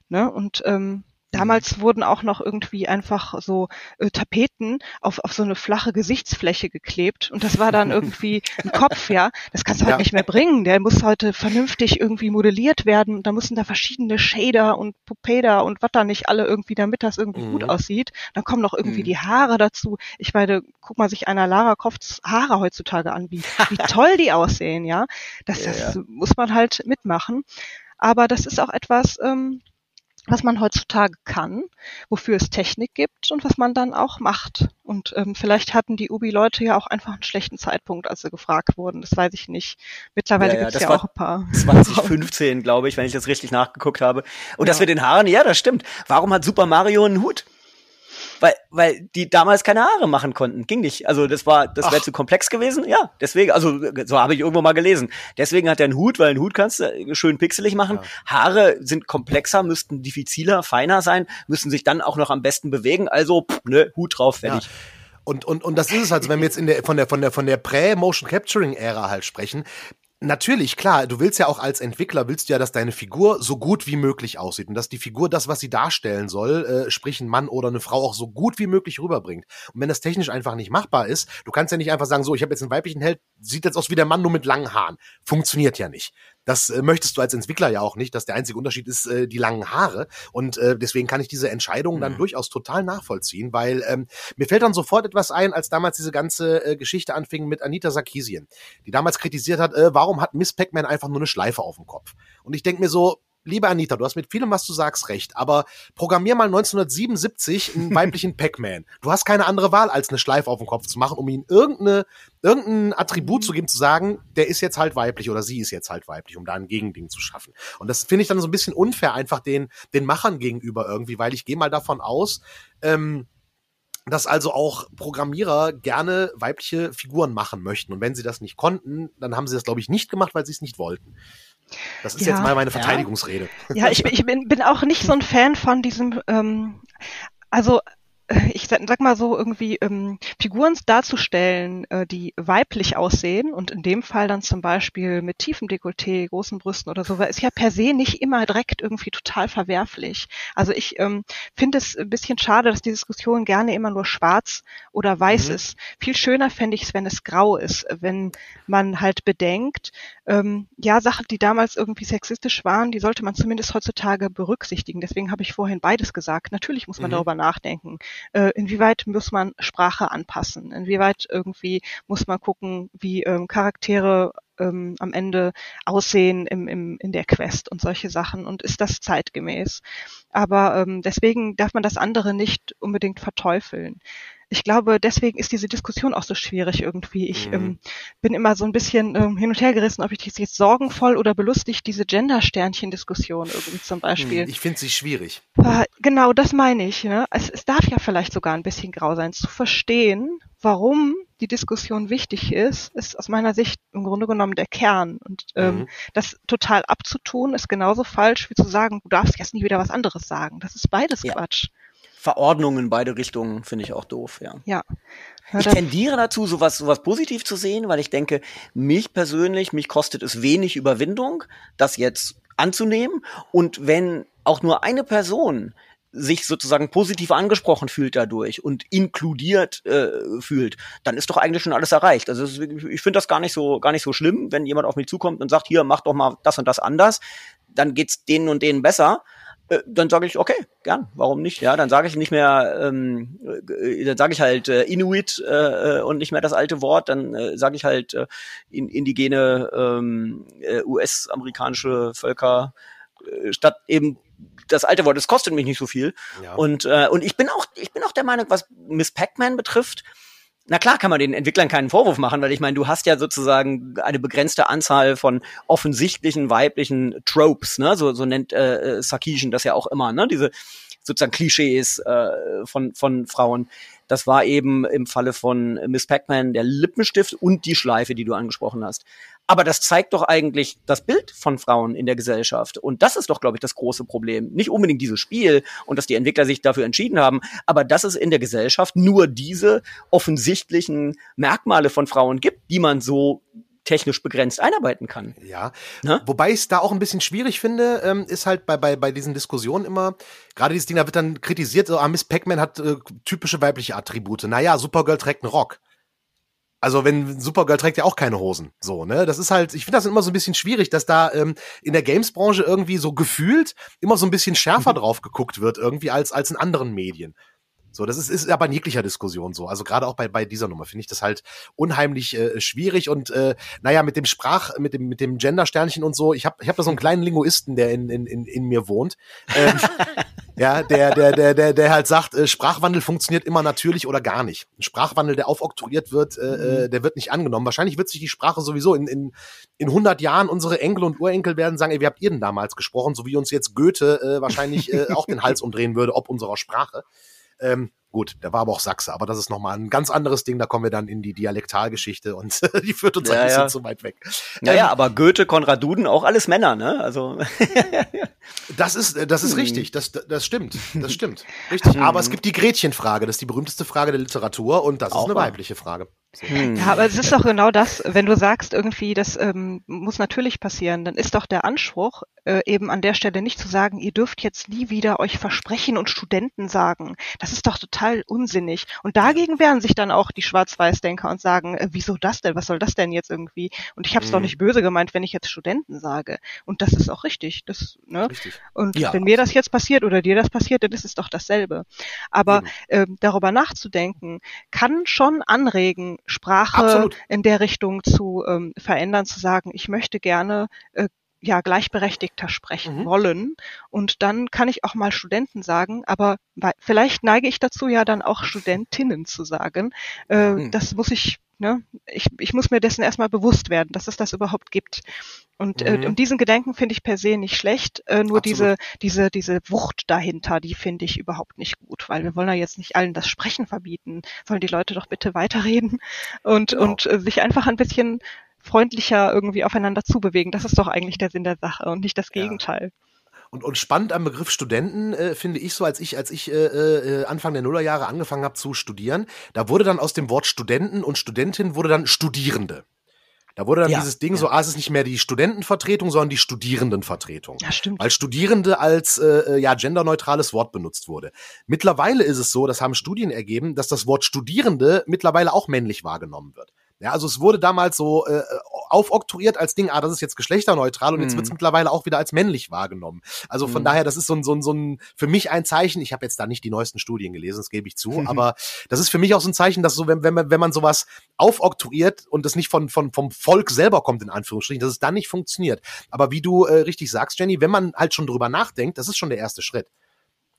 Ne? Und ähm, Damals wurden auch noch irgendwie einfach so äh, Tapeten auf, auf so eine flache Gesichtsfläche geklebt und das war dann *laughs* irgendwie ein Kopf, ja. Das kannst du halt ja. nicht mehr bringen. Der muss heute vernünftig irgendwie modelliert werden. Da müssen da verschiedene Shader und Pupeda und was da nicht alle irgendwie, damit das irgendwie mhm. gut aussieht. Dann kommen noch irgendwie mhm. die Haare dazu. Ich meine, guck mal sich einer Lara Crofts Haare heutzutage an, wie, wie toll die aussehen, ja. Das, *laughs* ja, das muss man halt mitmachen. Aber das ist auch etwas, ähm, was man heutzutage kann, wofür es Technik gibt und was man dann auch macht. Und ähm, vielleicht hatten die Ubi-Leute ja auch einfach einen schlechten Zeitpunkt, als sie gefragt wurden. Das weiß ich nicht. Mittlerweile ja, ja, gibt's ja auch ein paar. 2015, glaube ich, wenn ich das richtig nachgeguckt habe. Und ja. das mit den Haaren, ja, das stimmt. Warum hat Super Mario einen Hut? Weil, weil die damals keine Haare machen konnten. Ging nicht. Also das war, das wäre zu komplex gewesen. Ja, deswegen, also so habe ich irgendwo mal gelesen. Deswegen hat er einen Hut, weil einen Hut kannst du schön pixelig machen. Ja. Haare sind komplexer, müssten diffiziler, feiner sein, müssen sich dann auch noch am besten bewegen. Also, pff, ne, Hut drauf, fertig. Ja. Und, und, und das ist es halt, wenn wir jetzt in der, von der, von der, von der Prä-Motion Capturing Ära halt sprechen, Natürlich, klar. Du willst ja auch als Entwickler, willst du ja, dass deine Figur so gut wie möglich aussieht und dass die Figur das, was sie darstellen soll, äh, sprich ein Mann oder eine Frau, auch so gut wie möglich rüberbringt. Und wenn das technisch einfach nicht machbar ist, du kannst ja nicht einfach sagen, so, ich habe jetzt einen weiblichen Held, sieht jetzt aus wie der Mann nur mit langen Haaren. Funktioniert ja nicht. Das äh, möchtest du als Entwickler ja auch nicht, dass der einzige Unterschied ist äh, die langen Haare. Und äh, deswegen kann ich diese Entscheidung dann mhm. durchaus total nachvollziehen, weil ähm, mir fällt dann sofort etwas ein, als damals diese ganze äh, Geschichte anfing mit Anita Sarkeesian, die damals kritisiert hat, äh, warum hat Miss Pac-Man einfach nur eine Schleife auf dem Kopf? Und ich denke mir so, liebe Anita, du hast mit vielem, was du sagst, recht, aber programmier mal 1977 einen *laughs* weiblichen Pac-Man. Du hast keine andere Wahl, als eine Schleife auf dem Kopf zu machen, um ihm irgendeine, irgendein Attribut zu geben, zu sagen, der ist jetzt halt weiblich oder sie ist jetzt halt weiblich, um da ein Gegending zu schaffen. Und das finde ich dann so ein bisschen unfair einfach den, den Machern gegenüber irgendwie, weil ich gehe mal davon aus, ähm, dass also auch Programmierer gerne weibliche Figuren machen möchten. Und wenn sie das nicht konnten, dann haben sie das, glaube ich, nicht gemacht, weil sie es nicht wollten. Das ist ja, jetzt mal meine Verteidigungsrede. Ja, ich, ich bin, bin auch nicht so ein Fan von diesem, ähm, also ich sag mal so, irgendwie ähm, Figuren darzustellen, äh, die weiblich aussehen und in dem Fall dann zum Beispiel mit tiefem Dekolleté, großen Brüsten oder so, ist ja per se nicht immer direkt irgendwie total verwerflich. Also ich ähm, finde es ein bisschen schade, dass die Diskussion gerne immer nur schwarz oder weiß mhm. ist. Viel schöner fände ich es, wenn es grau ist, wenn man halt bedenkt, ähm, ja, Sachen, die damals irgendwie sexistisch waren, die sollte man zumindest heutzutage berücksichtigen. Deswegen habe ich vorhin beides gesagt. Natürlich muss man mhm. darüber nachdenken äh, inwieweit muss man Sprache anpassen, inwieweit irgendwie muss man gucken, wie ähm, Charaktere ähm, am Ende aussehen im, im, in der Quest und solche Sachen und ist das zeitgemäß. Aber ähm, deswegen darf man das andere nicht unbedingt verteufeln ich glaube, deswegen ist diese Diskussion auch so schwierig irgendwie. Ich mhm. ähm, bin immer so ein bisschen ähm, hin und her gerissen, ob ich das jetzt sorgenvoll oder belustigt, diese Gender-Sternchen-Diskussion irgendwie zum Beispiel. Ich finde sie schwierig. Aber genau, das meine ich. Ne? Es, es darf ja vielleicht sogar ein bisschen grau sein, zu verstehen, warum die Diskussion wichtig ist, ist aus meiner Sicht im Grunde genommen der Kern. Und ähm, mhm. das total abzutun, ist genauso falsch wie zu sagen, du darfst jetzt nie wieder was anderes sagen. Das ist beides ja. Quatsch. Verordnungen in beide Richtungen finde ich auch doof, ja. Ja. Ich tendiere dazu, sowas, sowas positiv zu sehen, weil ich denke, mich persönlich, mich kostet es wenig Überwindung, das jetzt anzunehmen. Und wenn auch nur eine Person sich sozusagen positiv angesprochen fühlt dadurch und inkludiert äh, fühlt, dann ist doch eigentlich schon alles erreicht. Also ich finde das gar nicht so gar nicht so schlimm, wenn jemand auf mich zukommt und sagt, hier mach doch mal das und das anders, dann geht's denen und denen besser äh, dann sage ich, okay, gern, warum nicht? Ja, dann sage ich nicht mehr, ähm, äh, dann sage ich halt äh, Inuit äh, äh, und nicht mehr das alte Wort, dann äh, sage ich halt äh, in, indigene ähm, äh, US-amerikanische Völker äh, statt eben das alte Wort. Es kostet mich nicht so viel. Ja. Und äh, und ich bin auch ich bin auch der Meinung, was Miss Pac-Man betrifft, na klar kann man den Entwicklern keinen Vorwurf machen, weil ich meine, du hast ja sozusagen eine begrenzte Anzahl von offensichtlichen weiblichen Tropes, ne? So, so nennt äh, äh Sarkeesian das ja auch immer, ne? Diese sozusagen Klischees äh, von, von Frauen. Das war eben im Falle von Miss Pac-Man der Lippenstift und die Schleife, die du angesprochen hast. Aber das zeigt doch eigentlich das Bild von Frauen in der Gesellschaft. Und das ist doch, glaube ich, das große Problem. Nicht unbedingt dieses Spiel und dass die Entwickler sich dafür entschieden haben, aber dass es in der Gesellschaft nur diese offensichtlichen Merkmale von Frauen gibt, die man so technisch begrenzt einarbeiten kann. Ja. Ne? Wobei ich es da auch ein bisschen schwierig finde, ähm, ist halt bei, bei, bei diesen Diskussionen immer, gerade dieses Ding, da wird dann kritisiert, so, ah, Miss Pac-Man hat äh, typische weibliche Attribute. Naja, Supergirl trägt einen Rock. Also wenn Supergirl trägt ja auch keine Hosen, so ne. Das ist halt, ich finde das immer so ein bisschen schwierig, dass da ähm, in der Games-Branche irgendwie so gefühlt immer so ein bisschen schärfer mhm. drauf geguckt wird irgendwie als als in anderen Medien. So, das ist, ist aber in jeglicher Diskussion so. Also gerade auch bei, bei dieser Nummer finde ich das halt unheimlich äh, schwierig und äh, naja, mit dem Sprach, mit dem, mit dem Gender-Sternchen und so, ich habe ich hab da so einen kleinen Linguisten, der in, in, in, in mir wohnt. Ähm, *laughs* ja, der, der, der, der, der halt sagt, äh, Sprachwandel funktioniert immer natürlich oder gar nicht. Ein Sprachwandel, der aufoktroyiert wird, äh, äh mhm. der wird nicht angenommen. Wahrscheinlich wird sich die Sprache sowieso in, in, in 100 Jahren unsere Enkel und Urenkel werden sagen, ey, wie habt ihr denn damals gesprochen? So wie uns jetzt Goethe äh, wahrscheinlich äh, auch den Hals *laughs* umdrehen würde, ob unserer Sprache. Ähm, gut, der war aber auch Sachse, aber das ist nochmal ein ganz anderes Ding, da kommen wir dann in die Dialektalgeschichte und *laughs* die führt uns ja, ein bisschen ja. zu weit weg. Naja, ähm, aber Goethe, Konrad Duden, auch alles Männer, ne? Also. *laughs* das ist, das ist hm. richtig, das, das stimmt, das stimmt. Richtig. aber es gibt die Gretchenfrage, das ist die berühmteste Frage der Literatur und das auch ist eine weibliche Frage. Hm. Ja, aber es ist doch genau das, wenn du sagst, irgendwie, das ähm, muss natürlich passieren, dann ist doch der Anspruch, äh, eben an der Stelle nicht zu sagen, ihr dürft jetzt nie wieder euch versprechen und Studenten sagen. Das ist doch total unsinnig. Und dagegen wehren sich dann auch die Schwarz-Weiß-Denker und sagen, äh, wieso das denn? Was soll das denn jetzt irgendwie? Und ich habe es mhm. doch nicht böse gemeint, wenn ich jetzt Studenten sage. Und das ist auch richtig. Das, ne? Richtig. Und ja, wenn mir das jetzt passiert oder dir das passiert, dann ist es doch dasselbe. Aber äh, darüber nachzudenken, kann schon anregen, Sprache Absolut. in der Richtung zu ähm, verändern, zu sagen, ich möchte gerne äh, ja gleichberechtigter sprechen mhm. wollen. Und dann kann ich auch mal Studenten sagen, aber vielleicht neige ich dazu ja dann auch Studentinnen zu sagen. Äh, mhm. Das muss ich, ne, ich, ich muss mir dessen erstmal bewusst werden, dass es das überhaupt gibt. Und, äh, mhm. äh, und diesen Gedanken finde ich per se nicht schlecht, äh, nur Absolut. diese, diese, diese Wucht dahinter, die finde ich überhaupt nicht gut, weil wir wollen ja jetzt nicht allen das Sprechen verbieten, sollen die Leute doch bitte weiterreden und, genau. und äh, sich einfach ein bisschen freundlicher irgendwie aufeinander zubewegen. Das ist doch eigentlich der Sinn der Sache und nicht das Gegenteil. Ja. Und, und spannend am Begriff Studenten äh, finde ich so, als ich, als ich äh, äh, Anfang der Nullerjahre angefangen habe zu studieren, da wurde dann aus dem Wort Studenten und Studentin wurde dann Studierende. Da wurde dann ja, dieses Ding ja. so, ah, es ist nicht mehr die Studentenvertretung, sondern die Studierendenvertretung. Ja, stimmt. Weil Studierende als äh, ja genderneutrales Wort benutzt wurde. Mittlerweile ist es so, das haben Studien ergeben, dass das Wort Studierende mittlerweile auch männlich wahrgenommen wird. Ja, also es wurde damals so äh, aufoktroyiert als Ding, ah, das ist jetzt geschlechterneutral und mhm. jetzt wird es mittlerweile auch wieder als männlich wahrgenommen. Also von mhm. daher, das ist so ein, so ein, so ein für mich ein Zeichen, ich habe jetzt da nicht die neuesten Studien gelesen, das gebe ich zu, *laughs* aber das ist für mich auch so ein Zeichen, dass so, wenn, wenn, man, wenn man sowas aufoktroyiert und das nicht von, von, vom Volk selber kommt, in Anführungsstrichen, dass es dann nicht funktioniert. Aber wie du äh, richtig sagst, Jenny, wenn man halt schon drüber nachdenkt, das ist schon der erste Schritt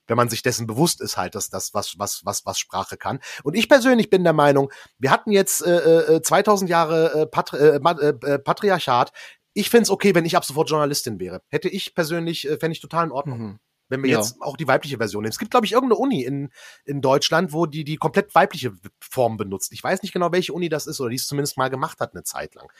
wenn man sich dessen bewusst ist, halt, dass das was was was was Sprache kann. Und ich persönlich bin der Meinung, wir hatten jetzt äh, 2000 äh, Jahre äh, Patri äh, äh, Patriarchat. Ich find's okay, wenn ich ab sofort Journalistin wäre. Hätte ich persönlich, äh, fände ich total in Ordnung. Mhm. Wenn wir ja. jetzt auch die weibliche Version nehmen. Es gibt, glaube ich, irgendeine Uni in, in Deutschland, wo die die komplett weibliche Form benutzt. Ich weiß nicht genau, welche Uni das ist oder die es zumindest mal gemacht hat eine Zeit lang.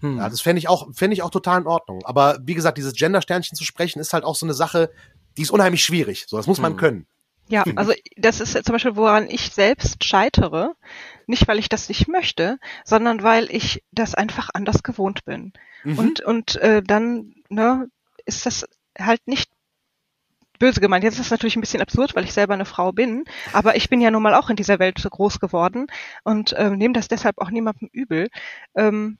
Hm. Ja, das fände ich auch, fände ich auch total in Ordnung. Aber wie gesagt, dieses Gender-Sternchen zu sprechen, ist halt auch so eine Sache, die ist unheimlich schwierig. So, das muss man hm. können. Ja, *laughs* also das ist zum Beispiel, woran ich selbst scheitere. Nicht, weil ich das nicht möchte, sondern weil ich das einfach anders gewohnt bin. Mhm. Und, und äh, dann ne, ist das halt nicht böse gemeint. Jetzt ist das natürlich ein bisschen absurd, weil ich selber eine Frau bin, aber ich bin ja nun mal auch in dieser Welt so groß geworden und äh, nehme das deshalb auch niemandem übel. Ähm,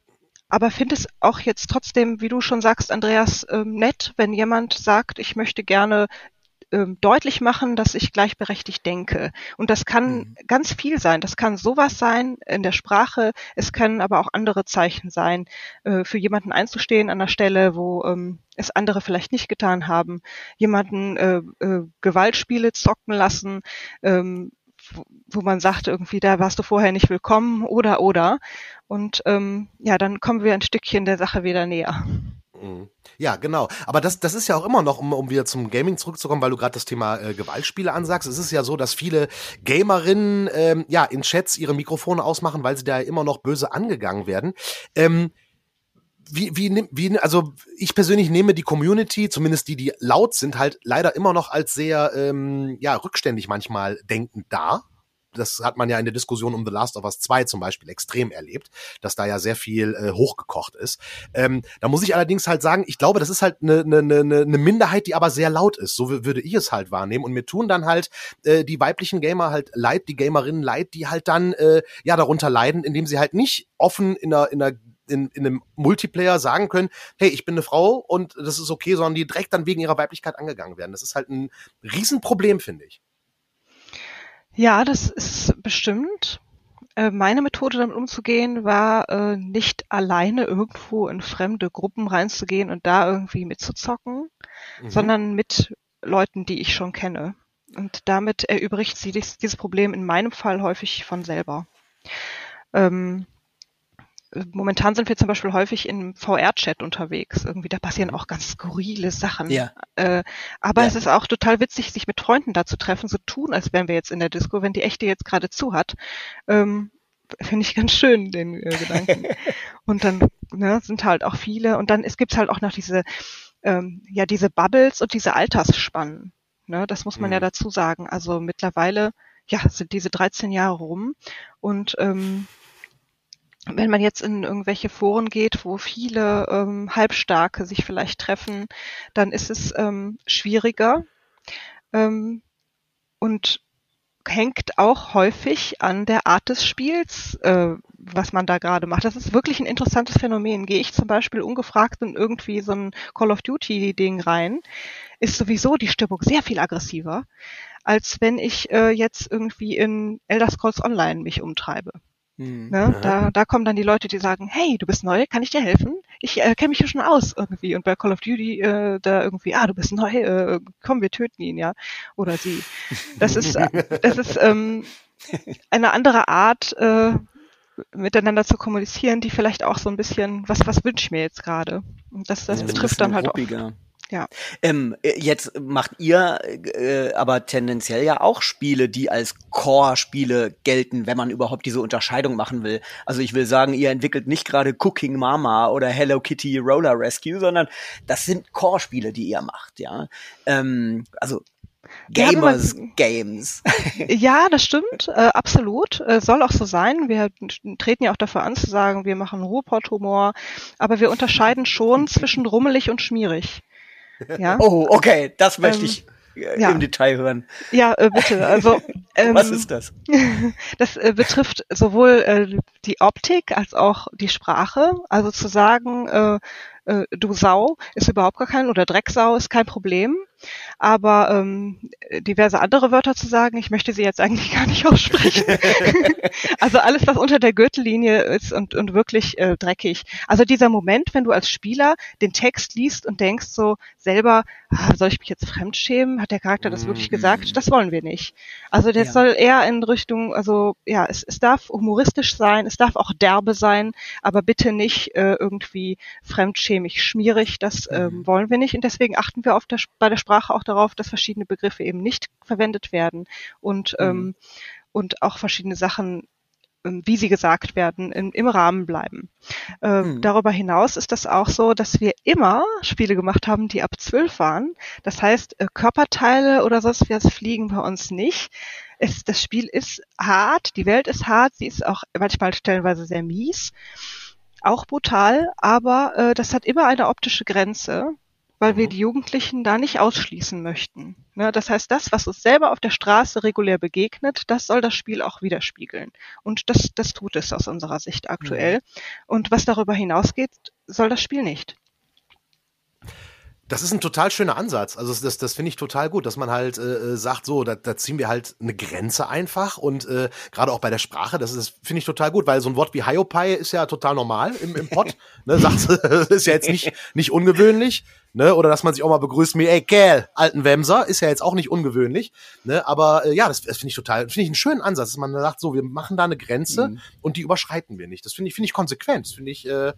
aber finde es auch jetzt trotzdem, wie du schon sagst, Andreas, ähm, nett, wenn jemand sagt, ich möchte gerne ähm, deutlich machen, dass ich gleichberechtigt denke. Und das kann mhm. ganz viel sein. Das kann sowas sein in der Sprache. Es können aber auch andere Zeichen sein, äh, für jemanden einzustehen an der Stelle, wo ähm, es andere vielleicht nicht getan haben. Jemanden äh, äh, Gewaltspiele zocken lassen. Wo man sagt, irgendwie, da warst du vorher nicht willkommen oder oder. Und ähm, ja, dann kommen wir ein Stückchen der Sache wieder näher. Mhm. Ja, genau. Aber das, das ist ja auch immer noch, um, um wieder zum Gaming zurückzukommen, weil du gerade das Thema äh, Gewaltspiele ansagst. Es ist ja so, dass viele Gamerinnen ähm, ja in Chats ihre Mikrofone ausmachen, weil sie da immer noch böse angegangen werden. Ähm, wie, wie, wie, also ich persönlich nehme die Community, zumindest die, die laut sind, halt leider immer noch als sehr ähm, ja, rückständig manchmal denkend da das hat man ja in der Diskussion um The Last of Us 2 zum Beispiel extrem erlebt, dass da ja sehr viel äh, hochgekocht ist. Ähm, da muss ich allerdings halt sagen, ich glaube, das ist halt eine ne, ne, ne, ne Minderheit, die aber sehr laut ist. So würde ich es halt wahrnehmen. Und mir tun dann halt äh, die weiblichen Gamer halt leid, die Gamerinnen leid, die halt dann äh, ja darunter leiden, indem sie halt nicht offen in einer, in einer in, in einem Multiplayer sagen können, hey, ich bin eine Frau und das ist okay, sondern die direkt dann wegen ihrer Weiblichkeit angegangen werden. Das ist halt ein Riesenproblem, finde ich. Ja, das ist bestimmt. Äh, meine Methode damit umzugehen war, äh, nicht alleine irgendwo in fremde Gruppen reinzugehen und da irgendwie mitzuzocken, mhm. sondern mit Leuten, die ich schon kenne. Und damit erübrigt sie dieses Problem in meinem Fall häufig von selber. Ähm, momentan sind wir zum Beispiel häufig im VR-Chat unterwegs. Irgendwie, da passieren auch ganz skurrile Sachen. Ja. Äh, aber ja. es ist auch total witzig, sich mit Freunden da zu treffen, so tun, als wären wir jetzt in der Disco, wenn die echte jetzt gerade zu hat. Ähm, Finde ich ganz schön, den äh, Gedanken. *laughs* und dann ne, sind halt auch viele. Und dann es gibt halt auch noch diese, ähm, ja, diese Bubbles und diese Altersspannen. Ne, das muss man mhm. ja dazu sagen. Also mittlerweile, ja, sind diese 13 Jahre rum und ähm, wenn man jetzt in irgendwelche Foren geht, wo viele ähm, Halbstarke sich vielleicht treffen, dann ist es ähm, schwieriger ähm, und hängt auch häufig an der Art des Spiels, äh, was man da gerade macht. Das ist wirklich ein interessantes Phänomen. Gehe ich zum Beispiel ungefragt in irgendwie so ein Call of Duty-Ding rein, ist sowieso die Stimmung sehr viel aggressiver, als wenn ich äh, jetzt irgendwie in Elder Scrolls Online mich umtreibe. Mhm. Ne? Da, da kommen dann die Leute, die sagen, hey, du bist neu, kann ich dir helfen? Ich äh, kenne mich hier schon aus irgendwie. Und bei Call of Duty äh, da irgendwie, ah, du bist neu, äh, komm, wir töten ihn, ja. Oder sie. Das ist, äh, das ist ähm, eine andere Art, äh, miteinander zu kommunizieren, die vielleicht auch so ein bisschen, was, was wünsche ich mir jetzt gerade? Und das, das ja, betrifft dann halt ruppiger. auch. Ja. Ähm, äh, jetzt macht ihr äh, aber tendenziell ja auch Spiele, die als Core-Spiele gelten, wenn man überhaupt diese Unterscheidung machen will. Also ich will sagen, ihr entwickelt nicht gerade Cooking Mama oder Hello Kitty Roller Rescue, sondern das sind Core-Spiele, die ihr macht, ja. Ähm, also Gamers Games. *laughs* Ja, das stimmt, äh, absolut. Äh, soll auch so sein. Wir treten ja auch dafür an zu sagen, wir machen Ruhrpott-Humor, aber wir unterscheiden schon zwischen rummelig und schmierig. Ja? *laughs* Oh, okay, das möchte ähm, ich äh, ja. im Detail hören. Ja, äh, bitte. Also *laughs* ähm, was ist das? *laughs* Das äh, betrifft sowohl äh, die Optik als auch die Sprache. Also zu sagen, äh, äh, du Sau ist überhaupt gar kein oder Drecksau ist kein Problem aber ähm, diverse andere Wörter zu sagen, ich möchte sie jetzt eigentlich *laughs* gar nicht aussprechen. *laughs* also alles, was unter der Gürtellinie ist und, und wirklich äh, dreckig. Also dieser Moment, wenn du als Spieler den Text liest und denkst so selber, ah, soll ich mich jetzt fremdschämen? Hat der Charakter das wirklich gesagt? Mhm. Das wollen wir nicht. Also das ja. soll eher in Richtung, also ja, es, es darf humoristisch sein, es darf auch derbe sein, aber bitte nicht äh, irgendwie fremdschämig, schmierig. Das ähm, mhm. wollen wir nicht und deswegen achten wir auf der, bei der Sprache auch darauf, dass verschiedene Begriffe eben nicht verwendet werden und, mhm. ähm, und auch verschiedene Sachen ähm, wie sie gesagt werden, im, im Rahmen bleiben. Äh, mhm. Darüber hinaus ist das auch so, dass wir immer Spiele gemacht haben, die ab zwölf waren. Das heißt, äh, Körperteile oder sonst was fliegen bei uns nicht. Es, das Spiel ist hart, die Welt ist hart, sie ist auch manchmal stellenweise sehr mies, auch brutal, aber äh, das hat immer eine optische Grenze weil wir mhm. die Jugendlichen da nicht ausschließen möchten. Ne, das heißt, das, was uns selber auf der Straße regulär begegnet, das soll das Spiel auch widerspiegeln. Und das, das tut es aus unserer Sicht aktuell. Mhm. Und was darüber hinausgeht, soll das Spiel nicht. Das ist ein total schöner Ansatz. Also das, das finde ich total gut, dass man halt äh, äh, sagt, so, da, da ziehen wir halt eine Grenze einfach und äh, gerade auch bei der Sprache, das ist finde ich total gut, weil so ein Wort wie Hiopai ist ja total normal im, im Pod. *laughs* ne, sagt, *laughs* ist ja jetzt nicht nicht ungewöhnlich, ne? Oder dass man sich auch mal begrüßt mit, ey Kerl, alten Wemser, ist ja jetzt auch nicht ungewöhnlich, ne? Aber äh, ja, das, das finde ich total, finde ich einen schönen Ansatz, dass man sagt, so, wir machen da eine Grenze mhm. und die überschreiten wir nicht. Das finde ich finde ich konsequent, das finde ich äh,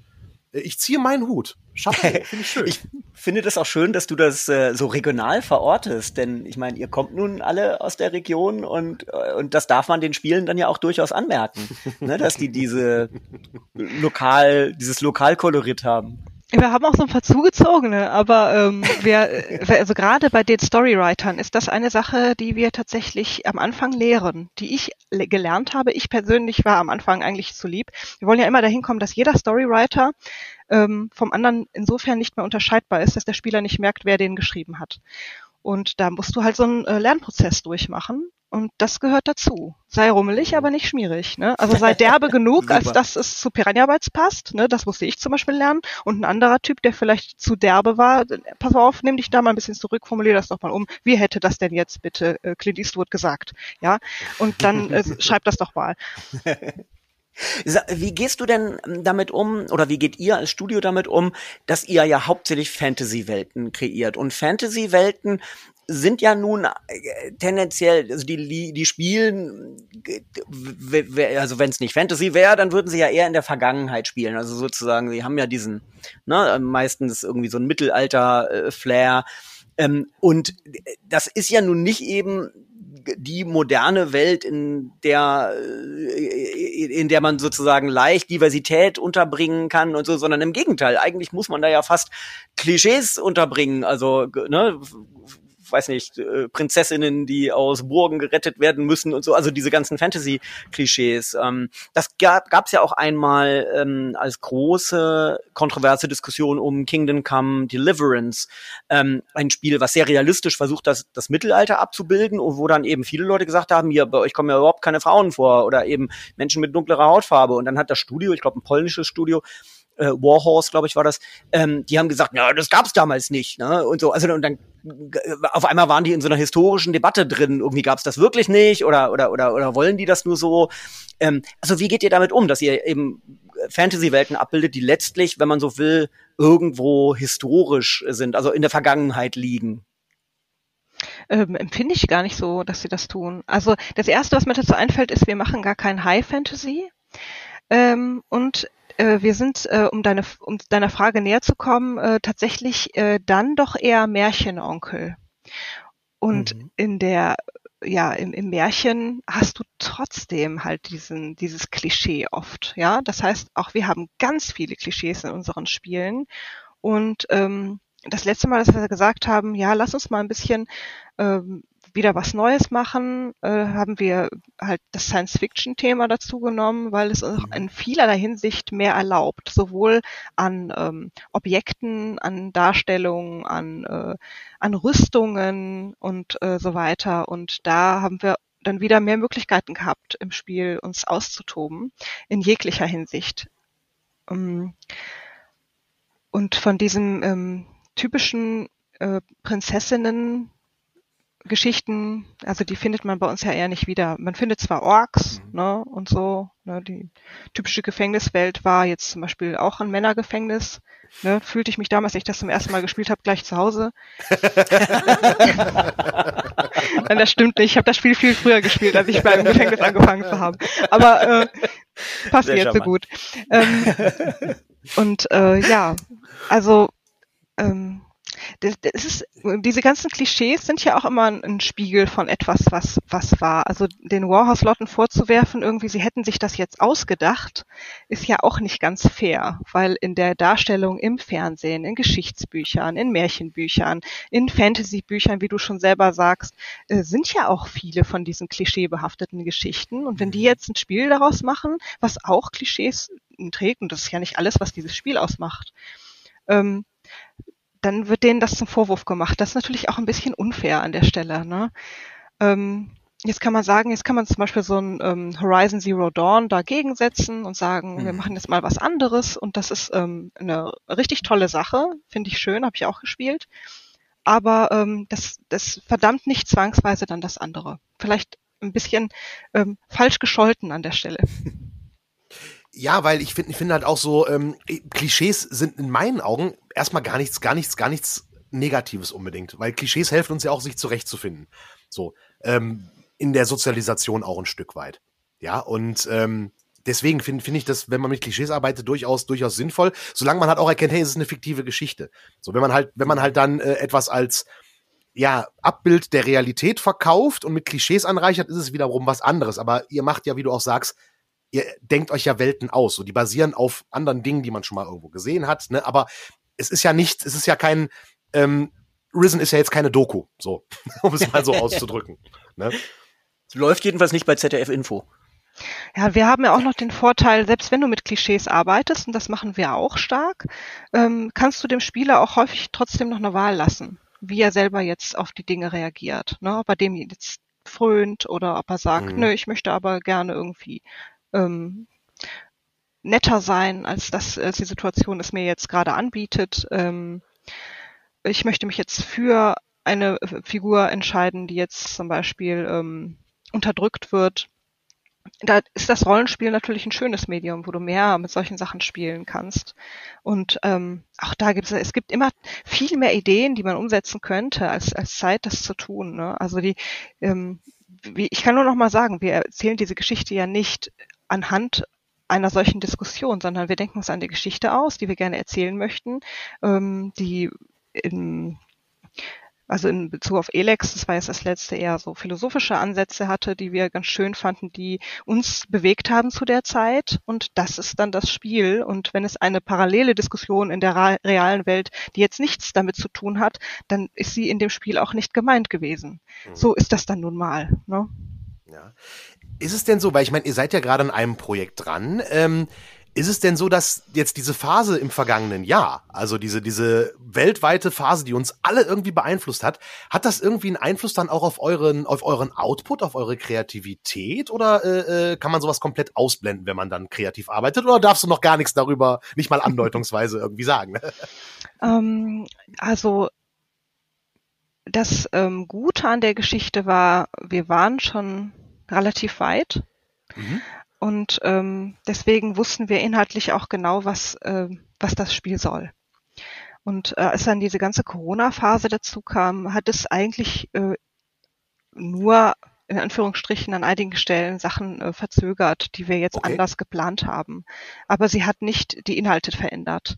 ich ziehe meinen Hut. Schaffe, *laughs* finde ich schön. ich finde das auch schön, dass du das äh, so regional verortest, denn ich meine, ihr kommt nun alle aus der Region und, äh, und das darf man den Spielen dann ja auch durchaus anmerken, ne, dass die diese *laughs* lokal, dieses Lokalkolorit haben. Wir haben auch so ein paar zugezogene, aber ähm, wir, also gerade bei den Storywritern ist das eine Sache, die wir tatsächlich am Anfang lehren, die ich gelernt habe. Ich persönlich war am Anfang eigentlich zu lieb. Wir wollen ja immer dahin kommen, dass jeder Storywriter ähm, vom anderen insofern nicht mehr unterscheidbar ist, dass der Spieler nicht merkt, wer den geschrieben hat. Und da musst du halt so einen äh, Lernprozess durchmachen. Und das gehört dazu. Sei rummelig, aber nicht schmierig. Ne? Also sei derbe *laughs* genug, als dass es zu Piranha Bytes passt. Ne? Das musste ich zum Beispiel lernen. Und ein anderer Typ, der vielleicht zu derbe war, pass auf, nimm dich da mal ein bisschen zurück, formuliere das doch mal um. Wie hätte das denn jetzt bitte äh, Clint Eastwood gesagt? Ja, und dann äh, *laughs* schreib das doch mal. *laughs* Wie gehst du denn damit um, oder wie geht ihr als Studio damit um, dass ihr ja hauptsächlich Fantasy-Welten kreiert? Und Fantasy-Welten sind ja nun äh, tendenziell, also die, die spielen, also wenn es nicht Fantasy wäre, dann würden sie ja eher in der Vergangenheit spielen. Also sozusagen, sie haben ja diesen, ne, meistens irgendwie so ein Mittelalter-Flair. Ähm, und das ist ja nun nicht eben die moderne Welt, in der, äh, in der man sozusagen leicht Diversität unterbringen kann und so, sondern im Gegenteil. Eigentlich muss man da ja fast Klischees unterbringen. Also, ne, weiß nicht, äh, Prinzessinnen, die aus Burgen gerettet werden müssen und so, also diese ganzen Fantasy-Klischees. Ähm, das gab gab's ja auch einmal ähm, als große kontroverse Diskussion um Kingdom Come Deliverance, ähm, ein Spiel, was sehr realistisch versucht, das, das Mittelalter abzubilden und wo dann eben viele Leute gesagt haben, hier, bei euch kommen ja überhaupt keine Frauen vor oder eben Menschen mit dunklerer Hautfarbe. Und dann hat das Studio, ich glaube ein polnisches Studio, äh, Warhorse, glaube ich, war das, ähm, die haben gesagt, ja, das gab's damals nicht, ne? Und so, also und dann auf einmal waren die in so einer historischen Debatte drin. Irgendwie gab's das wirklich nicht oder oder oder oder wollen die das nur so? Ähm, also wie geht ihr damit um, dass ihr eben Fantasy-Welten abbildet, die letztlich, wenn man so will, irgendwo historisch sind, also in der Vergangenheit liegen? Ähm, empfinde ich gar nicht so, dass sie das tun. Also das erste, was mir dazu einfällt, ist, wir machen gar kein High Fantasy. Ähm, und äh, wir sind, äh, um, deine, um deiner Frage näher zu kommen, äh, tatsächlich äh, dann doch eher Märchenonkel. Und mhm. in der ja, im, im Märchen hast du trotzdem halt diesen, dieses Klischee oft, ja. Das heißt, auch wir haben ganz viele Klischees in unseren Spielen. Und ähm, das letzte Mal, dass wir gesagt haben, ja, lass uns mal ein bisschen ähm, wieder was Neues machen, äh, haben wir halt das Science-Fiction-Thema dazu genommen, weil es auch mhm. in vielerlei Hinsicht mehr erlaubt, sowohl an ähm, Objekten, an Darstellungen, an, äh, an Rüstungen und äh, so weiter. Und da haben wir dann wieder mehr Möglichkeiten gehabt, im Spiel uns auszutoben, in jeglicher Hinsicht. Ähm, und von diesem ähm, typischen äh, Prinzessinnen Geschichten, also die findet man bei uns ja eher nicht wieder. Man findet zwar Orks, mhm. ne, und so, ne, die typische Gefängniswelt war jetzt zum Beispiel auch ein Männergefängnis, ne, fühlte ich mich damals, als ich das zum ersten Mal gespielt habe, gleich zu Hause. *laughs* Nein, das stimmt nicht. Ich habe das Spiel viel früher gespielt, als ich beim Gefängnis angefangen zu haben. Aber äh, passt jetzt so gut. Ähm, und äh, ja, also ähm, das, das ist, diese ganzen Klischees sind ja auch immer ein, ein, Spiegel von etwas, was, was war. Also den Warhouse-Lotten vorzuwerfen, irgendwie, sie hätten sich das jetzt ausgedacht, ist ja auch nicht ganz fair, weil in der Darstellung im Fernsehen, in Geschichtsbüchern, in Märchenbüchern, in Fantasybüchern, wie du schon selber sagst, äh, sind ja auch viele von diesen klischeebehafteten Geschichten. Und wenn die mhm. jetzt ein Spiel daraus machen, was auch Klischees trägt, und das ist ja nicht alles, was dieses Spiel ausmacht, ähm, dann wird denen das zum Vorwurf gemacht. Das ist natürlich auch ein bisschen unfair an der Stelle. Ne? Ähm, jetzt kann man sagen, jetzt kann man zum Beispiel so ein ähm, Horizon Zero Dawn dagegen setzen und sagen, mhm. wir machen jetzt mal was anderes und das ist ähm, eine richtig tolle Sache, finde ich schön, habe ich auch gespielt. Aber ähm, das, das verdammt nicht zwangsweise dann das andere. Vielleicht ein bisschen ähm, falsch gescholten an der Stelle. *laughs* Ja, weil ich finde, ich finde halt auch so, ähm, Klischees sind in meinen Augen erstmal gar nichts, gar nichts, gar nichts Negatives unbedingt, weil Klischees helfen uns ja auch, sich zurechtzufinden. So, ähm, in der Sozialisation auch ein Stück weit. Ja, und ähm, deswegen finde finde ich das, wenn man mit Klischees arbeitet, durchaus, durchaus sinnvoll, solange man halt auch erkennt, hey, es ist eine fiktive Geschichte. So, wenn man halt, wenn man halt dann äh, etwas als ja, Abbild der Realität verkauft und mit Klischees anreichert, ist es wiederum was anderes. Aber ihr macht ja, wie du auch sagst, ihr denkt euch ja Welten aus. So, die basieren auf anderen Dingen, die man schon mal irgendwo gesehen hat. Ne? Aber es ist ja nicht, es ist ja kein, ähm, Risen ist ja jetzt keine Doku, so, *laughs* um es mal so auszudrücken. Ne? Läuft jedenfalls nicht bei ZDF Info. Ja, wir haben ja auch noch den Vorteil, selbst wenn du mit Klischees arbeitest, und das machen wir auch stark, ähm, kannst du dem Spieler auch häufig trotzdem noch eine Wahl lassen, wie er selber jetzt auf die Dinge reagiert. Ne? Ob er dem jetzt frönt oder ob er sagt, mhm. nö, ich möchte aber gerne irgendwie ähm, netter sein, als das als die Situation es mir jetzt gerade anbietet. Ähm, ich möchte mich jetzt für eine Figur entscheiden, die jetzt zum Beispiel ähm, unterdrückt wird. Da ist das Rollenspiel natürlich ein schönes Medium, wo du mehr mit solchen Sachen spielen kannst. Und ähm, auch da gibt es, es gibt immer viel mehr Ideen, die man umsetzen könnte, als, als Zeit, das zu tun. Ne? Also die, ähm, wie, ich kann nur noch mal sagen, wir erzählen diese Geschichte ja nicht anhand einer solchen Diskussion, sondern wir denken uns eine Geschichte aus, die wir gerne erzählen möchten, ähm, die in, also in Bezug auf Elex, das war jetzt das letzte, eher so philosophische Ansätze hatte, die wir ganz schön fanden, die uns bewegt haben zu der Zeit. Und das ist dann das Spiel. Und wenn es eine parallele Diskussion in der realen Welt, die jetzt nichts damit zu tun hat, dann ist sie in dem Spiel auch nicht gemeint gewesen. Mhm. So ist das dann nun mal. Ne? Ja. Ist es denn so, weil ich meine, ihr seid ja gerade an einem Projekt dran. Ähm, ist es denn so, dass jetzt diese Phase im vergangenen Jahr, also diese, diese weltweite Phase, die uns alle irgendwie beeinflusst hat, hat das irgendwie einen Einfluss dann auch auf euren, auf euren Output, auf eure Kreativität? Oder äh, äh kann man sowas komplett ausblenden, wenn man dann kreativ arbeitet? Oder darfst du noch gar nichts darüber, nicht mal andeutungsweise irgendwie sagen? *laughs* Ähm, also das ähm, Gute an der Geschichte war, wir waren schon relativ weit. Mhm. Und ähm, deswegen wussten wir inhaltlich auch genau, was, äh, was das Spiel soll. Und äh, als dann diese ganze Corona-Phase dazu kam, hat es eigentlich äh, nur in Anführungsstrichen an einigen Stellen Sachen äh, verzögert, die wir jetzt okay. anders geplant haben. Aber sie hat nicht die Inhalte verändert.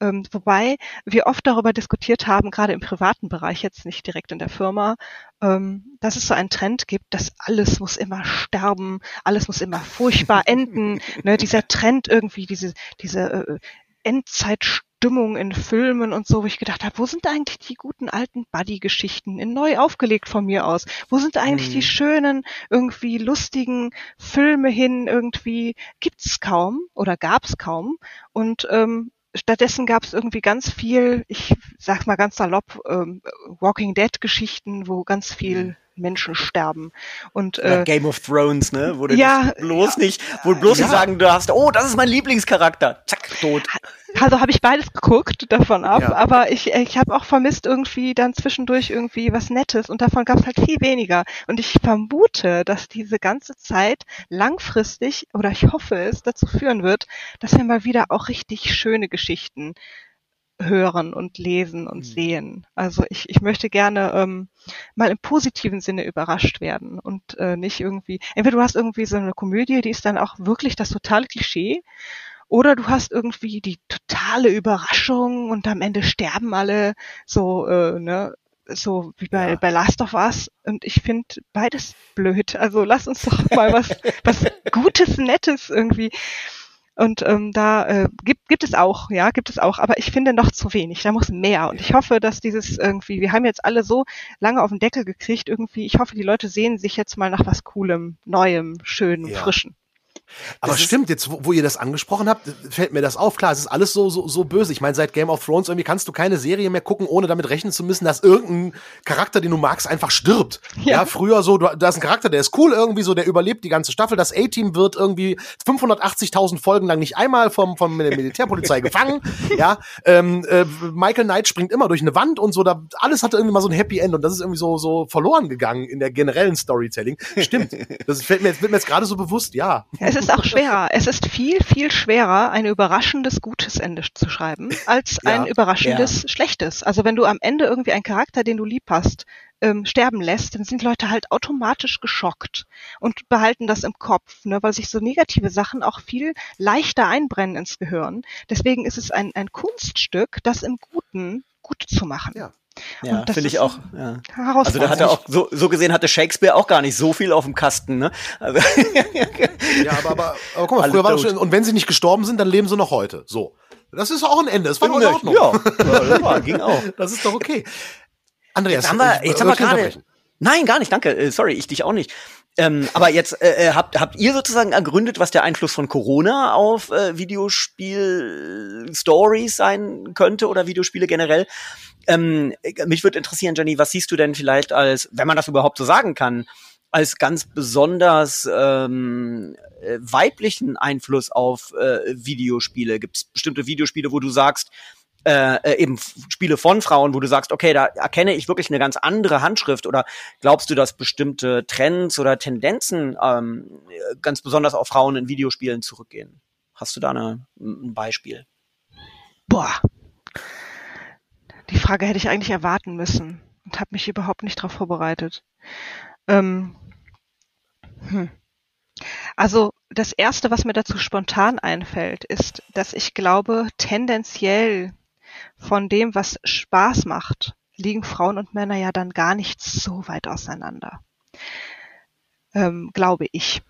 Ähm, wobei wir oft darüber diskutiert haben, gerade im privaten Bereich, jetzt nicht direkt in der Firma, ähm, dass es so einen Trend gibt, dass alles muss immer sterben, alles muss immer furchtbar enden. *laughs* ne, dieser Trend irgendwie, diese, diese äh, Endzeitstimmung in Filmen und so, wo ich gedacht habe, wo sind eigentlich die guten alten Buddy-Geschichten, in neu aufgelegt von mir aus? Wo sind eigentlich hm. die schönen, irgendwie lustigen Filme hin? Irgendwie gibt's kaum oder gab's kaum. Und ähm, stattdessen gab es irgendwie ganz viel, ich sag mal ganz salopp, ähm, Walking Dead Geschichten, wo ganz viel mhm. Menschen sterben. Und äh, ja, Game of Thrones, ne? Wo du ja, bloß ja, nicht, wo du bloß ja. nicht sagen darfst, oh, das ist mein Lieblingscharakter. Zack, tot. Also habe ich beides geguckt davon ab, ja. aber ich, ich habe auch vermisst irgendwie dann zwischendurch irgendwie was Nettes und davon gab es halt viel weniger. Und ich vermute, dass diese ganze Zeit langfristig, oder ich hoffe es, dazu führen wird, dass wir mal wieder auch richtig schöne Geschichten hören und lesen und mhm. sehen. Also ich, ich möchte gerne ähm, mal im positiven Sinne überrascht werden und äh, nicht irgendwie, entweder du hast irgendwie so eine Komödie, die ist dann auch wirklich das totale Klischee, oder du hast irgendwie die totale Überraschung und am Ende sterben alle so, äh, ne, so wie bei, ja. bei Last of Us. Und ich finde beides blöd. Also lass uns doch *laughs* mal was, was Gutes, Nettes irgendwie und ähm, da äh, gibt, gibt es auch, ja, gibt es auch, aber ich finde noch zu wenig. Da muss mehr. Und ich hoffe, dass dieses irgendwie, wir haben jetzt alle so lange auf den Deckel gekriegt, irgendwie, ich hoffe, die Leute sehen sich jetzt mal nach was Coolem, Neuem, Schönem, ja. Frischen. Aber das stimmt, jetzt, wo, wo, ihr das angesprochen habt, fällt mir das auf. Klar, es ist alles so, so, so böse. Ich meine, seit Game of Thrones irgendwie kannst du keine Serie mehr gucken, ohne damit rechnen zu müssen, dass irgendein Charakter, den du magst, einfach stirbt. Ja, ja früher so, du, da ist ein Charakter, der ist cool irgendwie so, der überlebt die ganze Staffel. Das A-Team wird irgendwie 580.000 Folgen lang nicht einmal vom, vom der Militärpolizei gefangen. *laughs* Ja, ähm, äh, Michael Knight springt immer durch eine Wand und so. Da alles hatte irgendwie mal so ein Happy End und das ist irgendwie so so verloren gegangen in der generellen Storytelling. Stimmt, das fällt mir jetzt, wird mir jetzt gerade so bewusst. Ja. Es ist auch schwerer. Es ist viel, viel schwerer, ein überraschendes gutes Ende zu schreiben, als ja, ein überraschendes ja. schlechtes. Also wenn du am Ende irgendwie einen Charakter, den du lieb hast, ähm, sterben lässt, dann sind Leute halt automatisch geschockt und behalten das im Kopf, ne, weil sich so negative Sachen auch viel leichter einbrennen ins Gehirn. Deswegen ist es ein, ein Kunststück, das im Guten gut zu machen. Ja. Ja, finde ich auch. Ja. Also da hatte auch so, so gesehen hatte Shakespeare auch gar nicht so viel auf dem Kasten, ne? Also *laughs* ja, aber, aber, aber guck mal, früher war das schon, und wenn sie nicht gestorben sind, dann leben sie noch heute. So. Das ist auch ein Ende. Das war in Ordnung. *laughs* Ja, ja, ging auch. Das ist doch okay. Andreas, jetzt haben wir, jetzt haben wir gerade. Nein, gar nicht, danke. Äh, sorry, ich dich auch nicht. Ähm, aber jetzt äh, äh, habt, habt ihr sozusagen ergründet, was der Einfluss von Corona auf äh, Videospiel-Stories sein könnte oder Videospiele generell? Ähm, mich würde interessieren, Jenny, was siehst du denn vielleicht als, wenn man das überhaupt so sagen kann, als ganz besonders ähm, äh, weiblichen Einfluss auf äh, Videospiele? Gibt es bestimmte Videospiele, wo du sagst, äh, äh, eben Spiele von Frauen, wo du sagst, okay, da erkenne ich wirklich eine ganz andere Handschrift oder glaubst du, dass bestimmte Trends oder Tendenzen ähm, ganz besonders auf Frauen in Videospielen zurückgehen? Hast du da eine, ein Beispiel? Boah. Die Frage hätte ich eigentlich erwarten müssen und habe mich überhaupt nicht darauf vorbereitet. Ähm, hm. Also das Erste, was mir dazu spontan einfällt, ist, dass ich glaube, tendenziell von dem, was Spaß macht liegen Frauen und Männer ja dann gar nicht so weit auseinander. Ähm, glaube ich.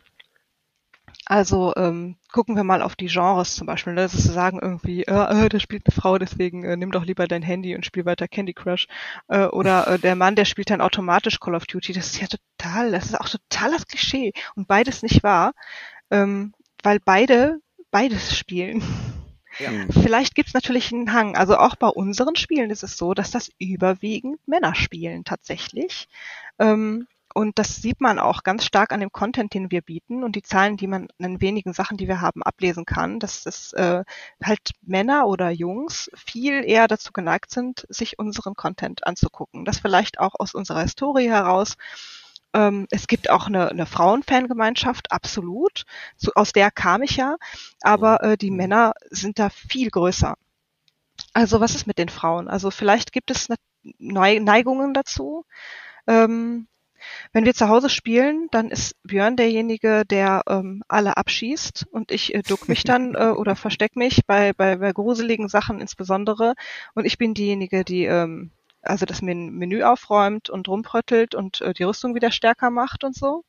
Also ähm, gucken wir mal auf die Genres zum Beispiel. Ne? Das ist zu sagen irgendwie, äh, äh, da spielt eine Frau, deswegen äh, nimm doch lieber dein Handy und spiel weiter Candy Crush. Äh, oder *laughs* äh, der Mann, der spielt dann automatisch Call of Duty. Das ist ja total, das ist auch total das Klischee und beides nicht wahr, ähm, weil beide beides spielen. Ja. Vielleicht gibt's natürlich einen Hang. Also auch bei unseren Spielen ist es so, dass das überwiegend Männer spielen tatsächlich. Ähm, und das sieht man auch ganz stark an dem Content, den wir bieten und die Zahlen, die man an wenigen Sachen, die wir haben, ablesen kann, dass es äh, halt Männer oder Jungs viel eher dazu geneigt sind, sich unseren Content anzugucken. Das vielleicht auch aus unserer Historie heraus. Ähm, es gibt auch eine, eine Frauenfangemeinschaft, absolut. So, aus der kam ich ja. Aber äh, die Männer sind da viel größer. Also was ist mit den Frauen? Also vielleicht gibt es Neigungen dazu. Ähm, wenn wir zu Hause spielen, dann ist Björn derjenige, der ähm, alle abschießt und ich äh, duck mich dann *laughs* äh, oder versteck mich bei, bei, bei gruseligen Sachen insbesondere und ich bin diejenige, die ähm, also das Menü aufräumt und rumpröttelt und äh, die Rüstung wieder stärker macht und so.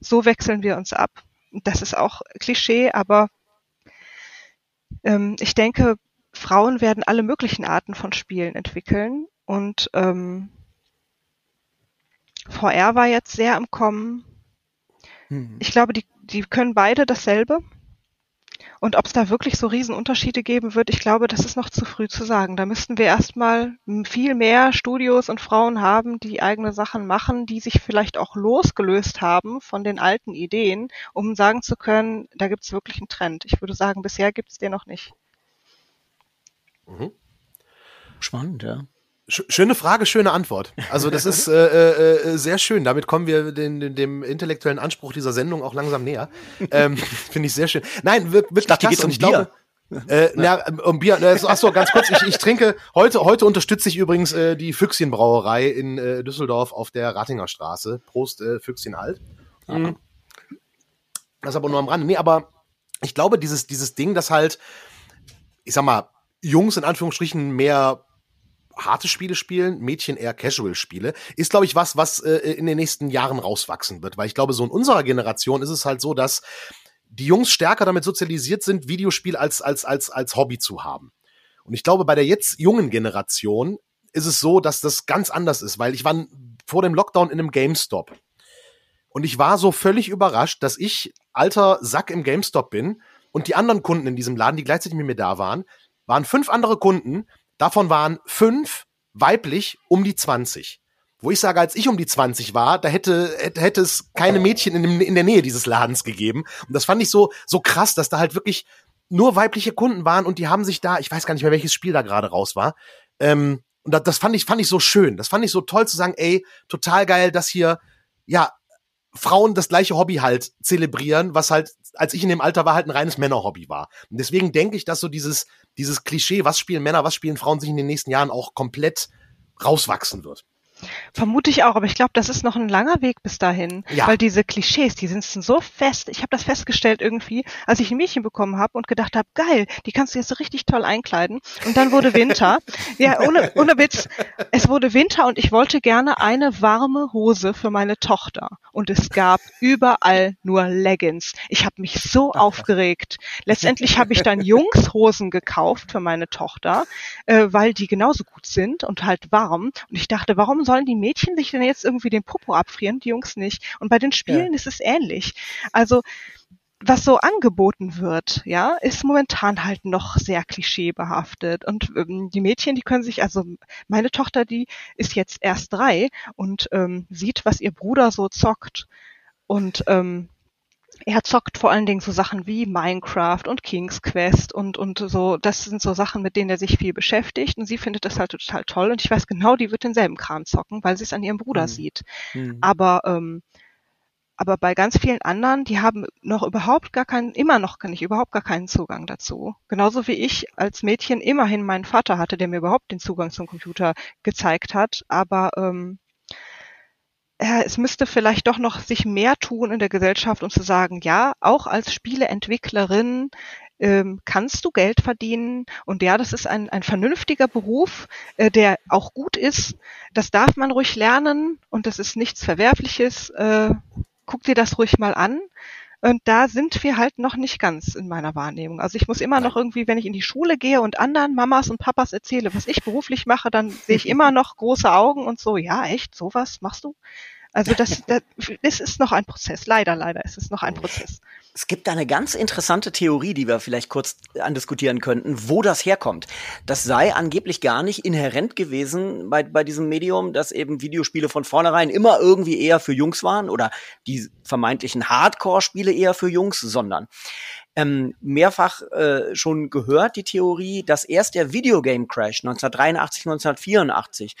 So wechseln wir uns ab. Das ist auch Klischee, aber ähm, ich denke, Frauen werden alle möglichen Arten von Spielen entwickeln und ähm, VR war jetzt sehr im Kommen. Hm. Ich glaube, die, die können beide dasselbe. Und ob es da wirklich so Riesenunterschiede geben wird, ich glaube, das ist noch zu früh zu sagen. Da müssten wir erstmal viel mehr Studios und Frauen haben, die eigene Sachen machen, die sich vielleicht auch losgelöst haben von den alten Ideen, um sagen zu können, da gibt es wirklich einen Trend. Ich würde sagen, bisher gibt es den noch nicht. Mhm. Spannend, ja. Schöne Frage, schöne Antwort. Also das ist äh, äh, äh, sehr schön. Damit kommen wir den, den, dem intellektuellen Anspruch dieser Sendung auch langsam näher. Ähm, *laughs* Finde ich sehr schön. Nein, wirklich ich dachte, klasse. Um und ich Bier. glaube, äh, na, um Bier. Ach so, ganz kurz. Ich, ich trinke heute. Heute unterstütze ich übrigens äh, die Füchschenbrauerei in äh, Düsseldorf auf der Ratinger Straße. Prost, äh, Füchschen halt. Mhm. Das aber nur am Rande. Nee, aber ich glaube, dieses dieses Ding, das halt, ich sag mal, Jungs in Anführungsstrichen mehr harte Spiele spielen, Mädchen eher Casual-Spiele, ist, glaube ich, was, was äh, in den nächsten Jahren rauswachsen wird. Weil ich glaube, so in unserer Generation ist es halt so, dass die Jungs stärker damit sozialisiert sind, Videospiel als, als, als, als Hobby zu haben. Und ich glaube, bei der jetzt jungen Generation ist es so, dass das ganz anders ist, weil ich war vor dem Lockdown in einem GameStop. Und ich war so völlig überrascht, dass ich alter Sack im GameStop bin und die anderen Kunden in diesem Laden, die gleichzeitig mit mir da waren, waren fünf andere Kunden, Davon waren fünf weiblich um die 20. Wo ich sage, als ich um die 20 war, da hätte, hätte es keine Mädchen in, dem, in der Nähe dieses Ladens gegeben. Und das fand ich so, so krass, dass da halt wirklich nur weibliche Kunden waren und die haben sich da, ich weiß gar nicht mehr, welches Spiel da gerade raus war. Ähm, und das, das fand ich, fand ich so schön. Das fand ich so toll zu sagen, ey, total geil, dass hier, ja, Frauen das gleiche Hobby halt zelebrieren, was halt, als ich in dem Alter war, halt ein reines Männerhobby war. Und deswegen denke ich, dass so dieses, dieses Klischee, was spielen Männer, was spielen Frauen, sich in den nächsten Jahren auch komplett rauswachsen wird. Vermute ich auch, aber ich glaube, das ist noch ein langer Weg bis dahin, ja. weil diese Klischees, die sind so fest. Ich habe das festgestellt irgendwie, als ich ein Mädchen bekommen habe und gedacht habe, geil, die kannst du jetzt so richtig toll einkleiden. Und dann wurde Winter. *laughs* ja, ohne, ohne Witz. Es wurde Winter und ich wollte gerne eine warme Hose für meine Tochter. Und es gab überall nur Leggings. Ich habe mich so aufgeregt. Letztendlich habe ich dann Jungshosen gekauft für meine Tochter, äh, weil die genauso gut sind und halt warm. Und ich dachte, warum sollen die Mädchen sich denn jetzt irgendwie den Popo abfrieren, die Jungs nicht? Und bei den Spielen ja. ist es ähnlich. Also was so angeboten wird, ja, ist momentan halt noch sehr klischeebehaftet. Und ähm, die Mädchen, die können sich, also meine Tochter, die ist jetzt erst drei und ähm, sieht, was ihr Bruder so zockt. Und ähm, er zockt vor allen Dingen so Sachen wie Minecraft und King's Quest und, und so, das sind so Sachen, mit denen er sich viel beschäftigt und sie findet das halt total toll und ich weiß genau, die wird denselben Kram zocken, weil sie es an ihrem Bruder mhm. sieht. Mhm. Aber, ähm, aber bei ganz vielen anderen, die haben noch überhaupt gar keinen, immer noch kann ich überhaupt gar keinen Zugang dazu. Genauso wie ich als Mädchen immerhin meinen Vater hatte, der mir überhaupt den Zugang zum Computer gezeigt hat, aber ähm, äh, es müsste vielleicht doch noch sich mehr tun in der Gesellschaft, um zu sagen, ja, auch als Spieleentwicklerin ähm, kannst du Geld verdienen. Und ja, das ist ein, ein vernünftiger Beruf, äh, der auch gut ist. Das darf man ruhig lernen und das ist nichts Verwerfliches. Äh, guck dir das ruhig mal an. Und da sind wir halt noch nicht ganz in meiner Wahrnehmung. Also ich muss immer noch irgendwie, wenn ich in die Schule gehe und anderen Mamas und Papas erzähle, was ich beruflich mache, dann sehe ich immer noch große Augen und so, ja, echt, sowas machst du? Also das, das, das ist noch ein Prozess. Leider, leider ist es noch ein Prozess. Es gibt eine ganz interessante Theorie, die wir vielleicht kurz andiskutieren könnten, wo das herkommt. Das sei angeblich gar nicht inhärent gewesen bei, bei diesem Medium, dass eben Videospiele von vornherein immer irgendwie eher für Jungs waren oder die vermeintlichen Hardcore-Spiele eher für Jungs, sondern ähm, mehrfach äh, schon gehört, die Theorie, dass erst der Videogame Crash 1983, 1984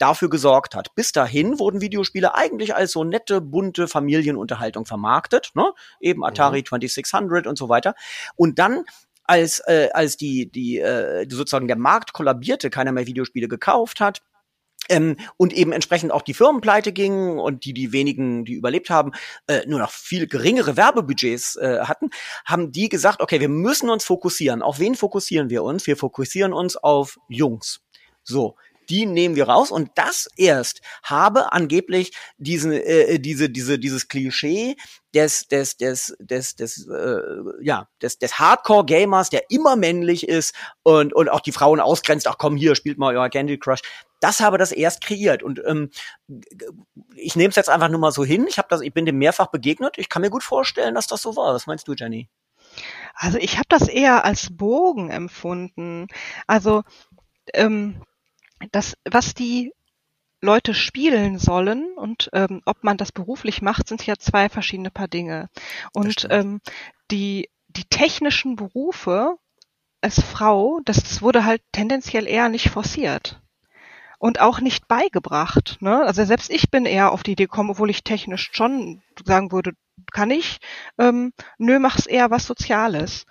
dafür gesorgt hat. Bis dahin wurden Videospiele eigentlich als so nette, bunte Familienunterhaltung vermarktet, ne? Eben Atari mhm. 2600 und so weiter. Und dann als äh, als die die äh, sozusagen der Markt kollabierte, keiner mehr Videospiele gekauft hat, ähm, und eben entsprechend auch die Firmen pleite gingen und die die wenigen, die überlebt haben, äh, nur noch viel geringere Werbebudgets äh, hatten, haben die gesagt, okay, wir müssen uns fokussieren. Auf wen fokussieren wir uns? Wir fokussieren uns auf Jungs. So, die nehmen wir raus und das erst habe angeblich diesen äh, diese diese dieses Klischee des des des des des äh, ja des des Hardcore Gamers, der immer männlich ist und und auch die Frauen ausgrenzt. Ach komm hier, spielt mal euer Candy Crush. Das habe das erst kreiert und ähm, ich nehme es jetzt einfach nur mal so hin. Ich habe das, ich bin dem mehrfach begegnet. Ich kann mir gut vorstellen, dass das so war. Was meinst du, Jenny? Also ich habe das eher als Bogen empfunden. Also ähm, das, was die Leute spielen sollen und ähm, ob man das beruflich macht, sind ja zwei verschiedene Paar Dinge. Und ähm, die, die technischen Berufe als Frau, das wurde halt tendenziell eher nicht forciert und auch nicht beigebracht. Ne? Also selbst ich bin eher auf die Idee gekommen, obwohl ich technisch schon sagen würde, kann ich, ähm, nö, mach's eher was Soziales.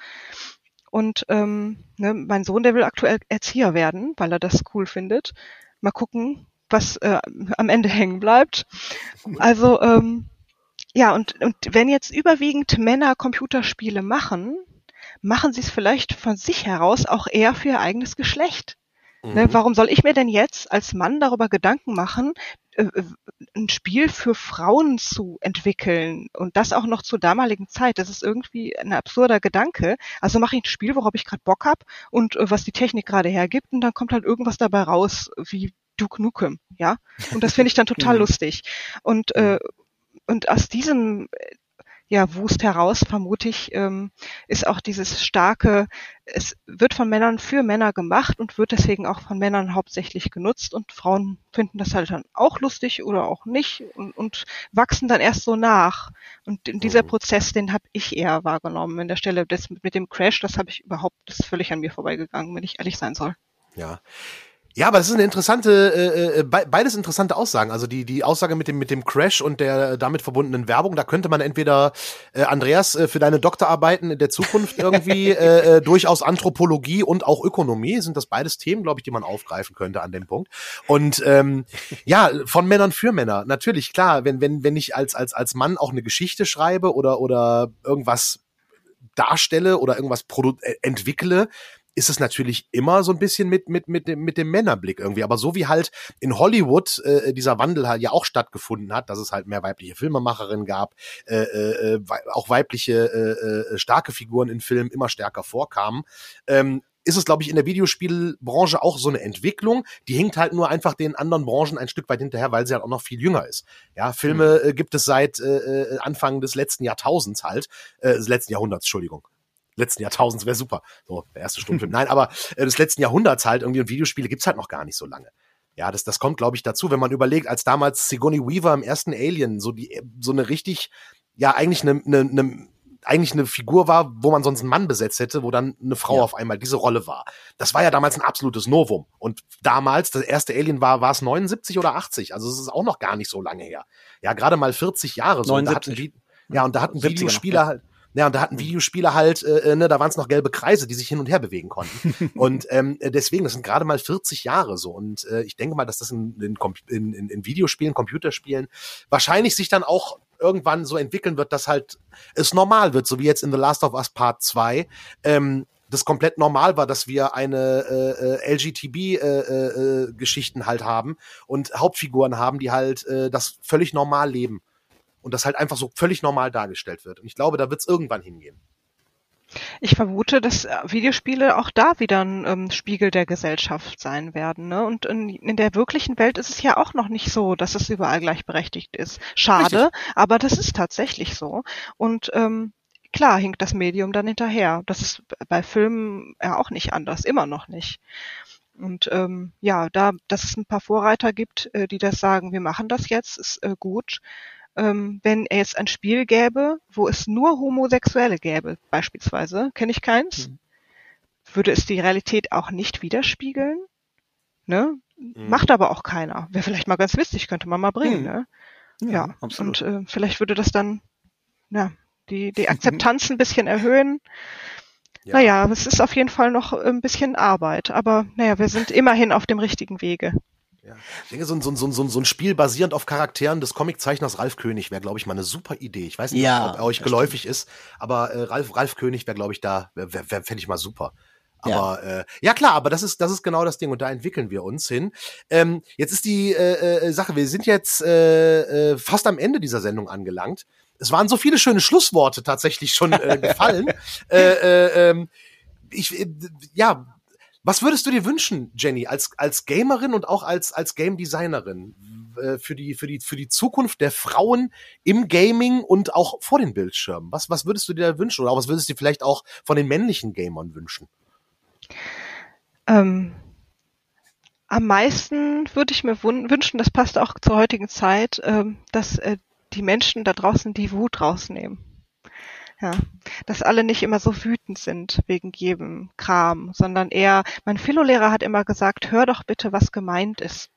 Und ähm, ne, mein Sohn, der will aktuell Erzieher werden, weil er das cool findet. Mal gucken, was äh, am Ende *laughs* hängen bleibt. Also ähm, ja, und, und wenn jetzt überwiegend Männer Computerspiele machen, machen sie es vielleicht von sich heraus auch eher für ihr eigenes Geschlecht. Mhm. Ne, warum soll ich mir denn jetzt als Mann darüber Gedanken machen, äh, äh, ein Spiel für Frauen zu entwickeln und das auch noch zur damaligen Zeit? Das ist irgendwie ein absurder Gedanke. Also mache ich ein Spiel, worauf ich gerade Bock hab und äh, was die Technik gerade hergibt und dann kommt halt irgendwas dabei raus, wie Duke Nukem, ja? Und das finde ich dann total mhm. *laughs* lustig. Und äh, und aus diesem ja, Wust heraus, vermute ich, ähm, ist auch dieses starke, es wird von Männern für Männer gemacht und wird deswegen auch von Männern hauptsächlich genutzt und Frauen finden das halt dann auch lustig oder auch nicht und, und wachsen dann erst so nach. Und in dieser mhm. Prozess, den habe ich eher wahrgenommen. In der Stelle des, mit dem Crash, das habe ich überhaupt, das ist völlig an mir vorbeigegangen, wenn ich ehrlich sein soll. Ja. Ja, aber das ist eine interessante, äh, äh beides interessante Aussagen. Also die die Aussage mit dem mit dem Crash und der damit verbundenen Werbung, da könnte man entweder äh, Andreas äh, für deine Doktorarbeiten in der Zukunft *laughs* irgendwie äh, äh, durchaus Anthropologie und auch Ökonomie sind das beides Themen, glaube ich, die man aufgreifen könnte an dem Punkt. Und ähm, ja, von Männern für Männer natürlich klar, wenn wenn wenn ich als als als Mann auch eine Geschichte schreibe oder oder irgendwas darstelle oder irgendwas äh, entwickle, ist es natürlich immer so ein bisschen mit, mit, mit, dem, mit dem Männerblick irgendwie. Aber so wie halt in Hollywood äh, dieser Wandel halt ja auch stattgefunden hat, dass es halt mehr weibliche Filmemacherinnen gab, äh, äh, äh auch weibliche äh, äh, starke Figuren in Filmen immer stärker vorkamen, ähm, ist es, glaube ich, in der Videospielbranche auch so eine Entwicklung. Die hinkt halt nur einfach den anderen Branchen ein Stück weit hinterher, weil sie halt auch noch viel jünger ist. Ja, Filme mhm. äh, gibt es seit äh, äh Anfang des letzten Jahrtausends halt, äh, des letzten Jahrhunderts, Entschuldigung letzten Jahrtausends wäre super. So, der erste Stummfilm. Nein, aber äh, des letzten Jahrhunderts halt irgendwie und Videospiele gibt's halt noch gar nicht so lange. Ja, das, das kommt, glaube ich, dazu, wenn man überlegt, als damals Sigourney Weaver im ersten Alien so die, so eine richtig, ja, eigentlich eine, eine, eine eigentlich eine Figur war, wo man sonst einen Mann besetzt hätte, wo dann eine Frau ja. auf einmal diese Rolle war. Das war ja damals ein absolutes Novum. Und damals, das erste Alien war, war es 79 oder 80. Also es ist auch noch gar nicht so lange her. Ja, gerade mal 40 Jahre so. 79. Und da hatten, ja, und da hatten Videospieler halt, ja, und da hatten Videospiele halt, äh, äh, ne, da waren es noch gelbe Kreise, die sich hin und her bewegen konnten. *laughs* und ähm, deswegen, das sind gerade mal 40 Jahre so. Und äh, ich denke mal, dass das in, in, in, in Videospielen, Computerspielen wahrscheinlich sich dann auch irgendwann so entwickeln wird, dass halt es normal wird, so wie jetzt in The Last of Us Part 2, ähm, das komplett normal war, dass wir eine äh, äh, LGTB-Geschichten äh, äh, halt haben und Hauptfiguren haben, die halt äh, das völlig normal leben und das halt einfach so völlig normal dargestellt wird. Und ich glaube, da wird es irgendwann hingehen. Ich vermute, dass äh, Videospiele auch da wieder ein ähm, Spiegel der Gesellschaft sein werden. Ne? Und in, in, der wirklichen Welt ist es ja auch noch nicht so, dass es überall gleichberechtigt ist. Schade, Richtig. aber das ist tatsächlich so. Und ähm, klar hinkt das Medium dann hinterher. Das ist bei Filmen ja auch nicht anders, immer noch nicht. Und ähm, ja, da, dass es ein paar Vorreiter gibt, äh, die das sagen, wir machen das jetzt, ist äh, gut ähm, wenn er jetzt ein Spiel gäbe, wo es nur Homosexuelle gäbe, beispielsweise, kenne ich keins, mhm. würde es die Realität auch nicht widerspiegeln. Ne? Mhm. Macht aber auch keiner. Wäre vielleicht mal ganz witzig, könnte man mal bringen. Mhm. Ne? Ja, ja, absolut. Und äh, vielleicht würde das dann ja, die, die *laughs* Akzeptanz ein bisschen erhöhen. Ja. Naja, es ist auf jeden Fall noch ein bisschen Arbeit, aber naja, wir sind immerhin auf dem richtigen Wege. Ja. Ich denke, so ein, so, ein, so, ein, so ein Spiel basierend auf Charakteren des Comiczeichners Ralf König wäre, glaube ich, mal eine super Idee. Ich weiß nicht, ja, ob er euch geläufig stimmt. ist, aber äh, Ralf, Ralf König wäre, glaube ich, da, fände ich mal super. Aber ja. Äh, ja klar, aber das ist das ist genau das Ding und da entwickeln wir uns hin. Ähm, jetzt ist die äh, äh, Sache, wir sind jetzt äh, äh, fast am Ende dieser Sendung angelangt. Es waren so viele schöne Schlussworte tatsächlich schon äh, gefallen. *laughs* äh, äh, ähm, ich äh, ja was würdest du dir wünschen, Jenny, als, als Gamerin und auch als, als Game Designerin äh, für die, für die, für die Zukunft der Frauen im Gaming und auch vor den Bildschirmen? Was, was würdest du dir da wünschen? Oder was würdest du dir vielleicht auch von den männlichen Gamern wünschen? Ähm, am meisten würde ich mir wünschen, das passt auch zur heutigen Zeit, ähm, dass äh, die Menschen da draußen die Wut rausnehmen. Ja, dass alle nicht immer so wütend sind wegen jedem Kram, sondern eher, mein Philolehrer hat immer gesagt, hör doch bitte, was gemeint ist.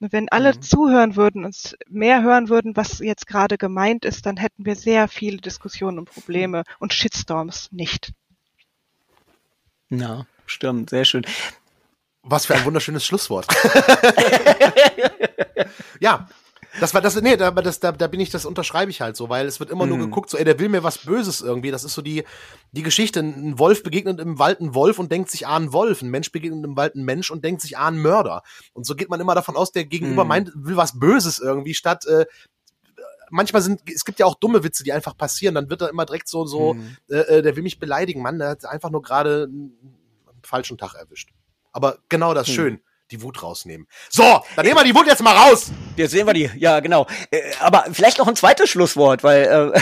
Und wenn alle mhm. zuhören würden und mehr hören würden, was jetzt gerade gemeint ist, dann hätten wir sehr viele Diskussionen und Probleme und Shitstorms nicht. Ja, stimmt, sehr schön. Was für ein wunderschönes Schlusswort. *laughs* ja, das war das, nee, da, das, da, da bin ich, das unterschreibe ich halt so, weil es wird immer mhm. nur geguckt, so, ey, der will mir was Böses irgendwie. Das ist so die, die Geschichte. Ein Wolf begegnet im Wald ein Wolf und denkt sich, ah, ein Wolf. Ein Mensch begegnet im Wald ein Mensch und denkt sich, ah, ein Mörder. Und so geht man immer davon aus, der Gegenüber mhm. meint, will was Böses irgendwie, statt, äh, manchmal sind, es gibt ja auch dumme Witze, die einfach passieren, dann wird er immer direkt so, so, mhm. äh, äh der will mich beleidigen, Mann, der hat einfach nur gerade einen falschen Tag erwischt. Aber genau das mhm. schön die Wut rausnehmen. So, dann nehmen wir die Wut jetzt mal raus. Jetzt sehen wir die, ja genau. Äh, aber vielleicht noch ein zweites Schlusswort, weil,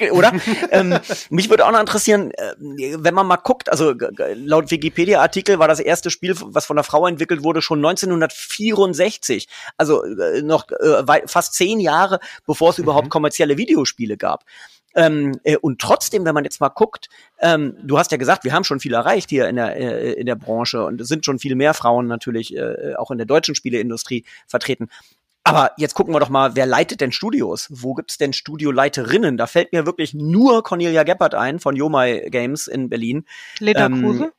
äh, *laughs* oder? ähm, mich würde auch noch interessieren, äh, wenn man mal guckt, also laut Wikipedia-Artikel war das erste Spiel, was von einer Frau entwickelt wurde, schon 1964. Also äh, noch äh, fast zehn Jahre, bevor es überhaupt mhm. kommerzielle Videospiele gab. Ähm, äh, und trotzdem, wenn man jetzt mal guckt, ähm, du hast ja gesagt, wir haben schon viel erreicht hier in der, äh, in der Branche und es sind schon viel mehr Frauen natürlich äh, auch in der deutschen Spieleindustrie vertreten. Aber jetzt gucken wir doch mal, wer leitet denn Studios? Wo gibt's denn Studioleiterinnen? Da fällt mir wirklich nur Cornelia Geppert ein von Yomai Games in Berlin. Leda Ähm,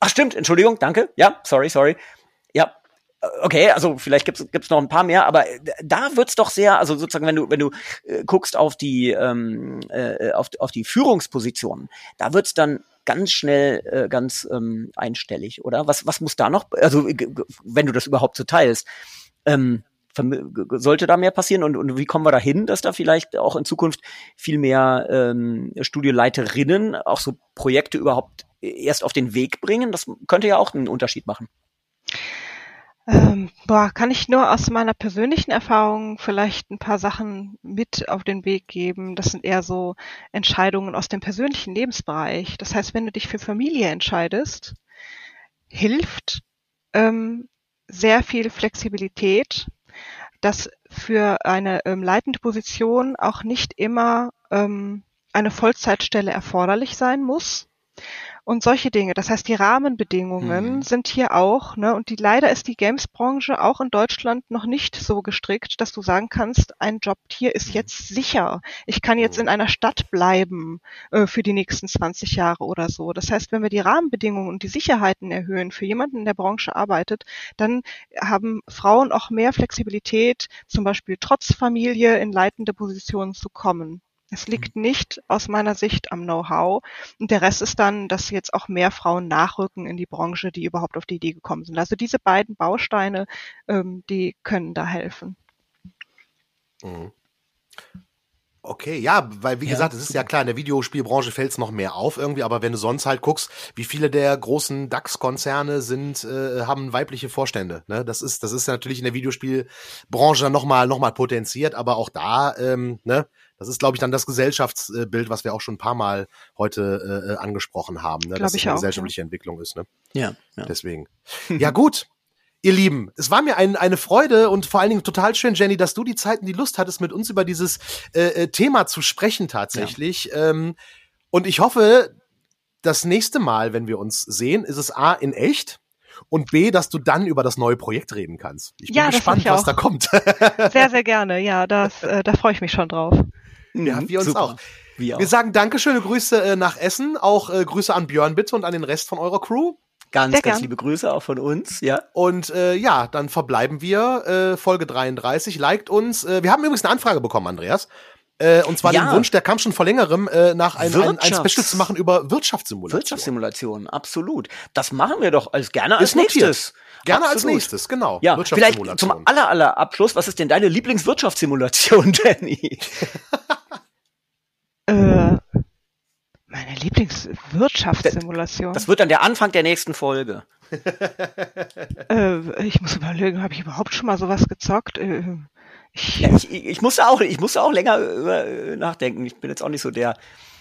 ach stimmt, Entschuldigung, danke. Ja, sorry, sorry. Ja, okay, also vielleicht gibt's gibt's noch ein paar mehr, aber äh, da wird's doch sehr, also sozusagen, wenn du wenn du äh, guckst auf die ähm, äh, auf, auf die Führungspositionen, da wird's dann ganz schnell äh, ganz ähm, einstellig, oder? Was was muss da noch, also wenn du das überhaupt so teilst, ähm, sollte da mehr passieren und, und wie kommen wir da hin, dass da vielleicht auch in Zukunft viel mehr ähm, Studioleiterinnen auch so Projekte überhaupt erst auf den Weg bringen? Das könnte ja auch einen Unterschied machen. Ähm, boah, kann ich nur aus meiner persönlichen Erfahrung vielleicht ein paar Sachen mit auf den Weg geben. Das sind eher so Entscheidungen aus dem persönlichen Lebensbereich. Das heißt, wenn du dich für Familie entscheidest, hilft ähm, sehr viel Flexibilität, dass für eine ähm, leitende Position auch nicht immer ähm, eine Vollzeitstelle erforderlich sein muss und solche Dinge. Das heißt, die Rahmenbedingungen mhm. sind hier auch, ne, und die leider ist die Games-Branche auch in Deutschland noch nicht so gestrickt, dass du sagen kannst, ein Job hier ist mhm. jetzt sicher. Ich kann jetzt in einer Stadt bleiben äh, für die nächsten 20 Jahre oder so. Das heißt, wenn wir die Rahmenbedingungen und die Sicherheiten erhöhen für jemanden, in der Branche arbeitet, dann haben Frauen auch mehr Flexibilität, zum Beispiel trotz Familie in leitende Positionen zu kommen. Es liegt mhm. nicht aus meiner Sicht am Know-how. Und der Rest ist dann, dass jetzt auch mehr Frauen nachrücken in die Branche, die überhaupt auf die Idee gekommen sind. Also diese beiden Bausteine, ähm, die können da helfen. Mhm. Okay, ja, weil wie ja, gesagt, es ist ja klar, in der Videospielbranche fällt es noch mehr auf irgendwie, aber wenn du sonst halt guckst, wie viele der großen DAX-Konzerne sind, äh, haben weibliche Vorstände. Ne? Das ist, das ist natürlich in der Videospielbranche nochmal noch mal potenziert, aber auch da, ähm, ne, das ist, glaube ich, dann das Gesellschaftsbild, was wir auch schon ein paar Mal heute äh, angesprochen haben, ne? dass es eine auch, gesellschaftliche ja. Entwicklung ist. Ne? Ja, ja. Deswegen. ja, gut. Ihr Lieben, es war mir ein, eine Freude und vor allen Dingen total schön, Jenny, dass du die Zeit und die Lust hattest, mit uns über dieses äh, äh, Thema zu sprechen tatsächlich. Ja. Ähm, und ich hoffe, das nächste Mal, wenn wir uns sehen, ist es A in echt und B, dass du dann über das neue Projekt reden kannst. Ich bin ja, gespannt, was da kommt. sehr, *laughs* sehr gerne. Ja, das, äh, da freue ich mich schon drauf. Ja, wir uns Super. auch. Wir, auch. wir sagen danke, schöne Grüße äh, nach Essen, auch äh, Grüße an Björn bitte und an den Rest von eurer Crew. Ganz, Sehr ganz gern. liebe Grüße auch von uns, ja. Und äh, ja, dann verbleiben wir äh, Folge 33. Liked uns. Äh, wir haben übrigens eine Anfrage bekommen, Andreas. Äh, und zwar ja. den Wunsch, der kam schon vor längerem, äh, nach ein, ein, ein Special zu machen über Wirtschaftssimulation. Wirtschaftssimulation, absolut. Das machen wir doch als gerne als nächstes. Gerne absolut. als nächstes, genau. Ja, vielleicht zum aller, aller Abschluss, was ist denn deine Lieblingswirtschaftssimulation, *laughs* Danny? *laughs* äh, meine Lieblingswirtschaftssimulation. Das wird dann der Anfang der nächsten Folge. *laughs* äh, ich muss überlegen, habe ich überhaupt schon mal sowas gezockt? Äh, ich, ja, ich, ich, musste auch, ich musste auch länger äh, nachdenken. Ich bin jetzt auch nicht so der.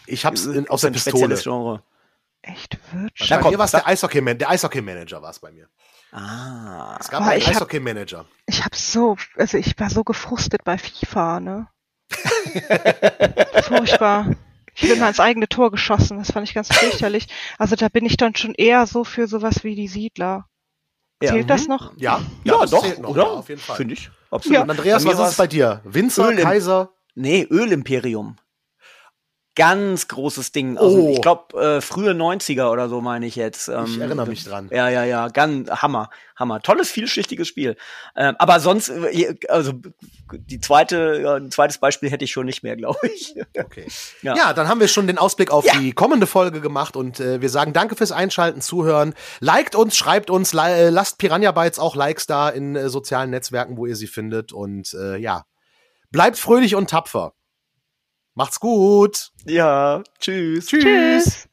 Ich hab's in, aus der Pistole. Genre. Echt Wirtschaft? Bei mir war es der Eishockey, der Eishockey-Manager war es bei mir. Ah. Es gab einen Eishockey-Manager. Ich hab so, also ich war so gefrustet bei FIFA, ne? *laughs* Furchtbar. Ich bin mal ins eigene Tor geschossen. Das fand ich ganz fürchterlich. Also da bin ich dann schon eher so für sowas wie die Siedler. Ja. Zählt das mhm. noch? Ja, ja, ja doch, noch, oder? Ja, auf jeden Fall. Finde ich. Absolut. Ja. Und Andreas, was ist bei dir? Winzer, Öl Kaiser? Nee, Ölimperium ganz großes Ding. Also oh. ich glaube, äh, frühe 90er oder so meine ich jetzt. Ähm, ich erinnere mich dran. Ja, ja, ja, ganz Hammer, Hammer. Tolles, vielschichtiges Spiel. Ähm, aber sonst, äh, also die zweite, ein zweites Beispiel hätte ich schon nicht mehr, glaube ich. *laughs* Okay. Ja. ja. dann haben wir schon den Ausblick auf ja. die kommende Folge gemacht und äh, wir sagen danke fürs Einschalten, Zuhören. Liked uns, schreibt uns, äh, lasst Piranha Bytes auch Likes da in äh, sozialen Netzwerken, wo ihr sie findet und äh, ja, bleibt fröhlich und tapfer. Macht's gut. Ja, tschüss. Tschüss. tschüss.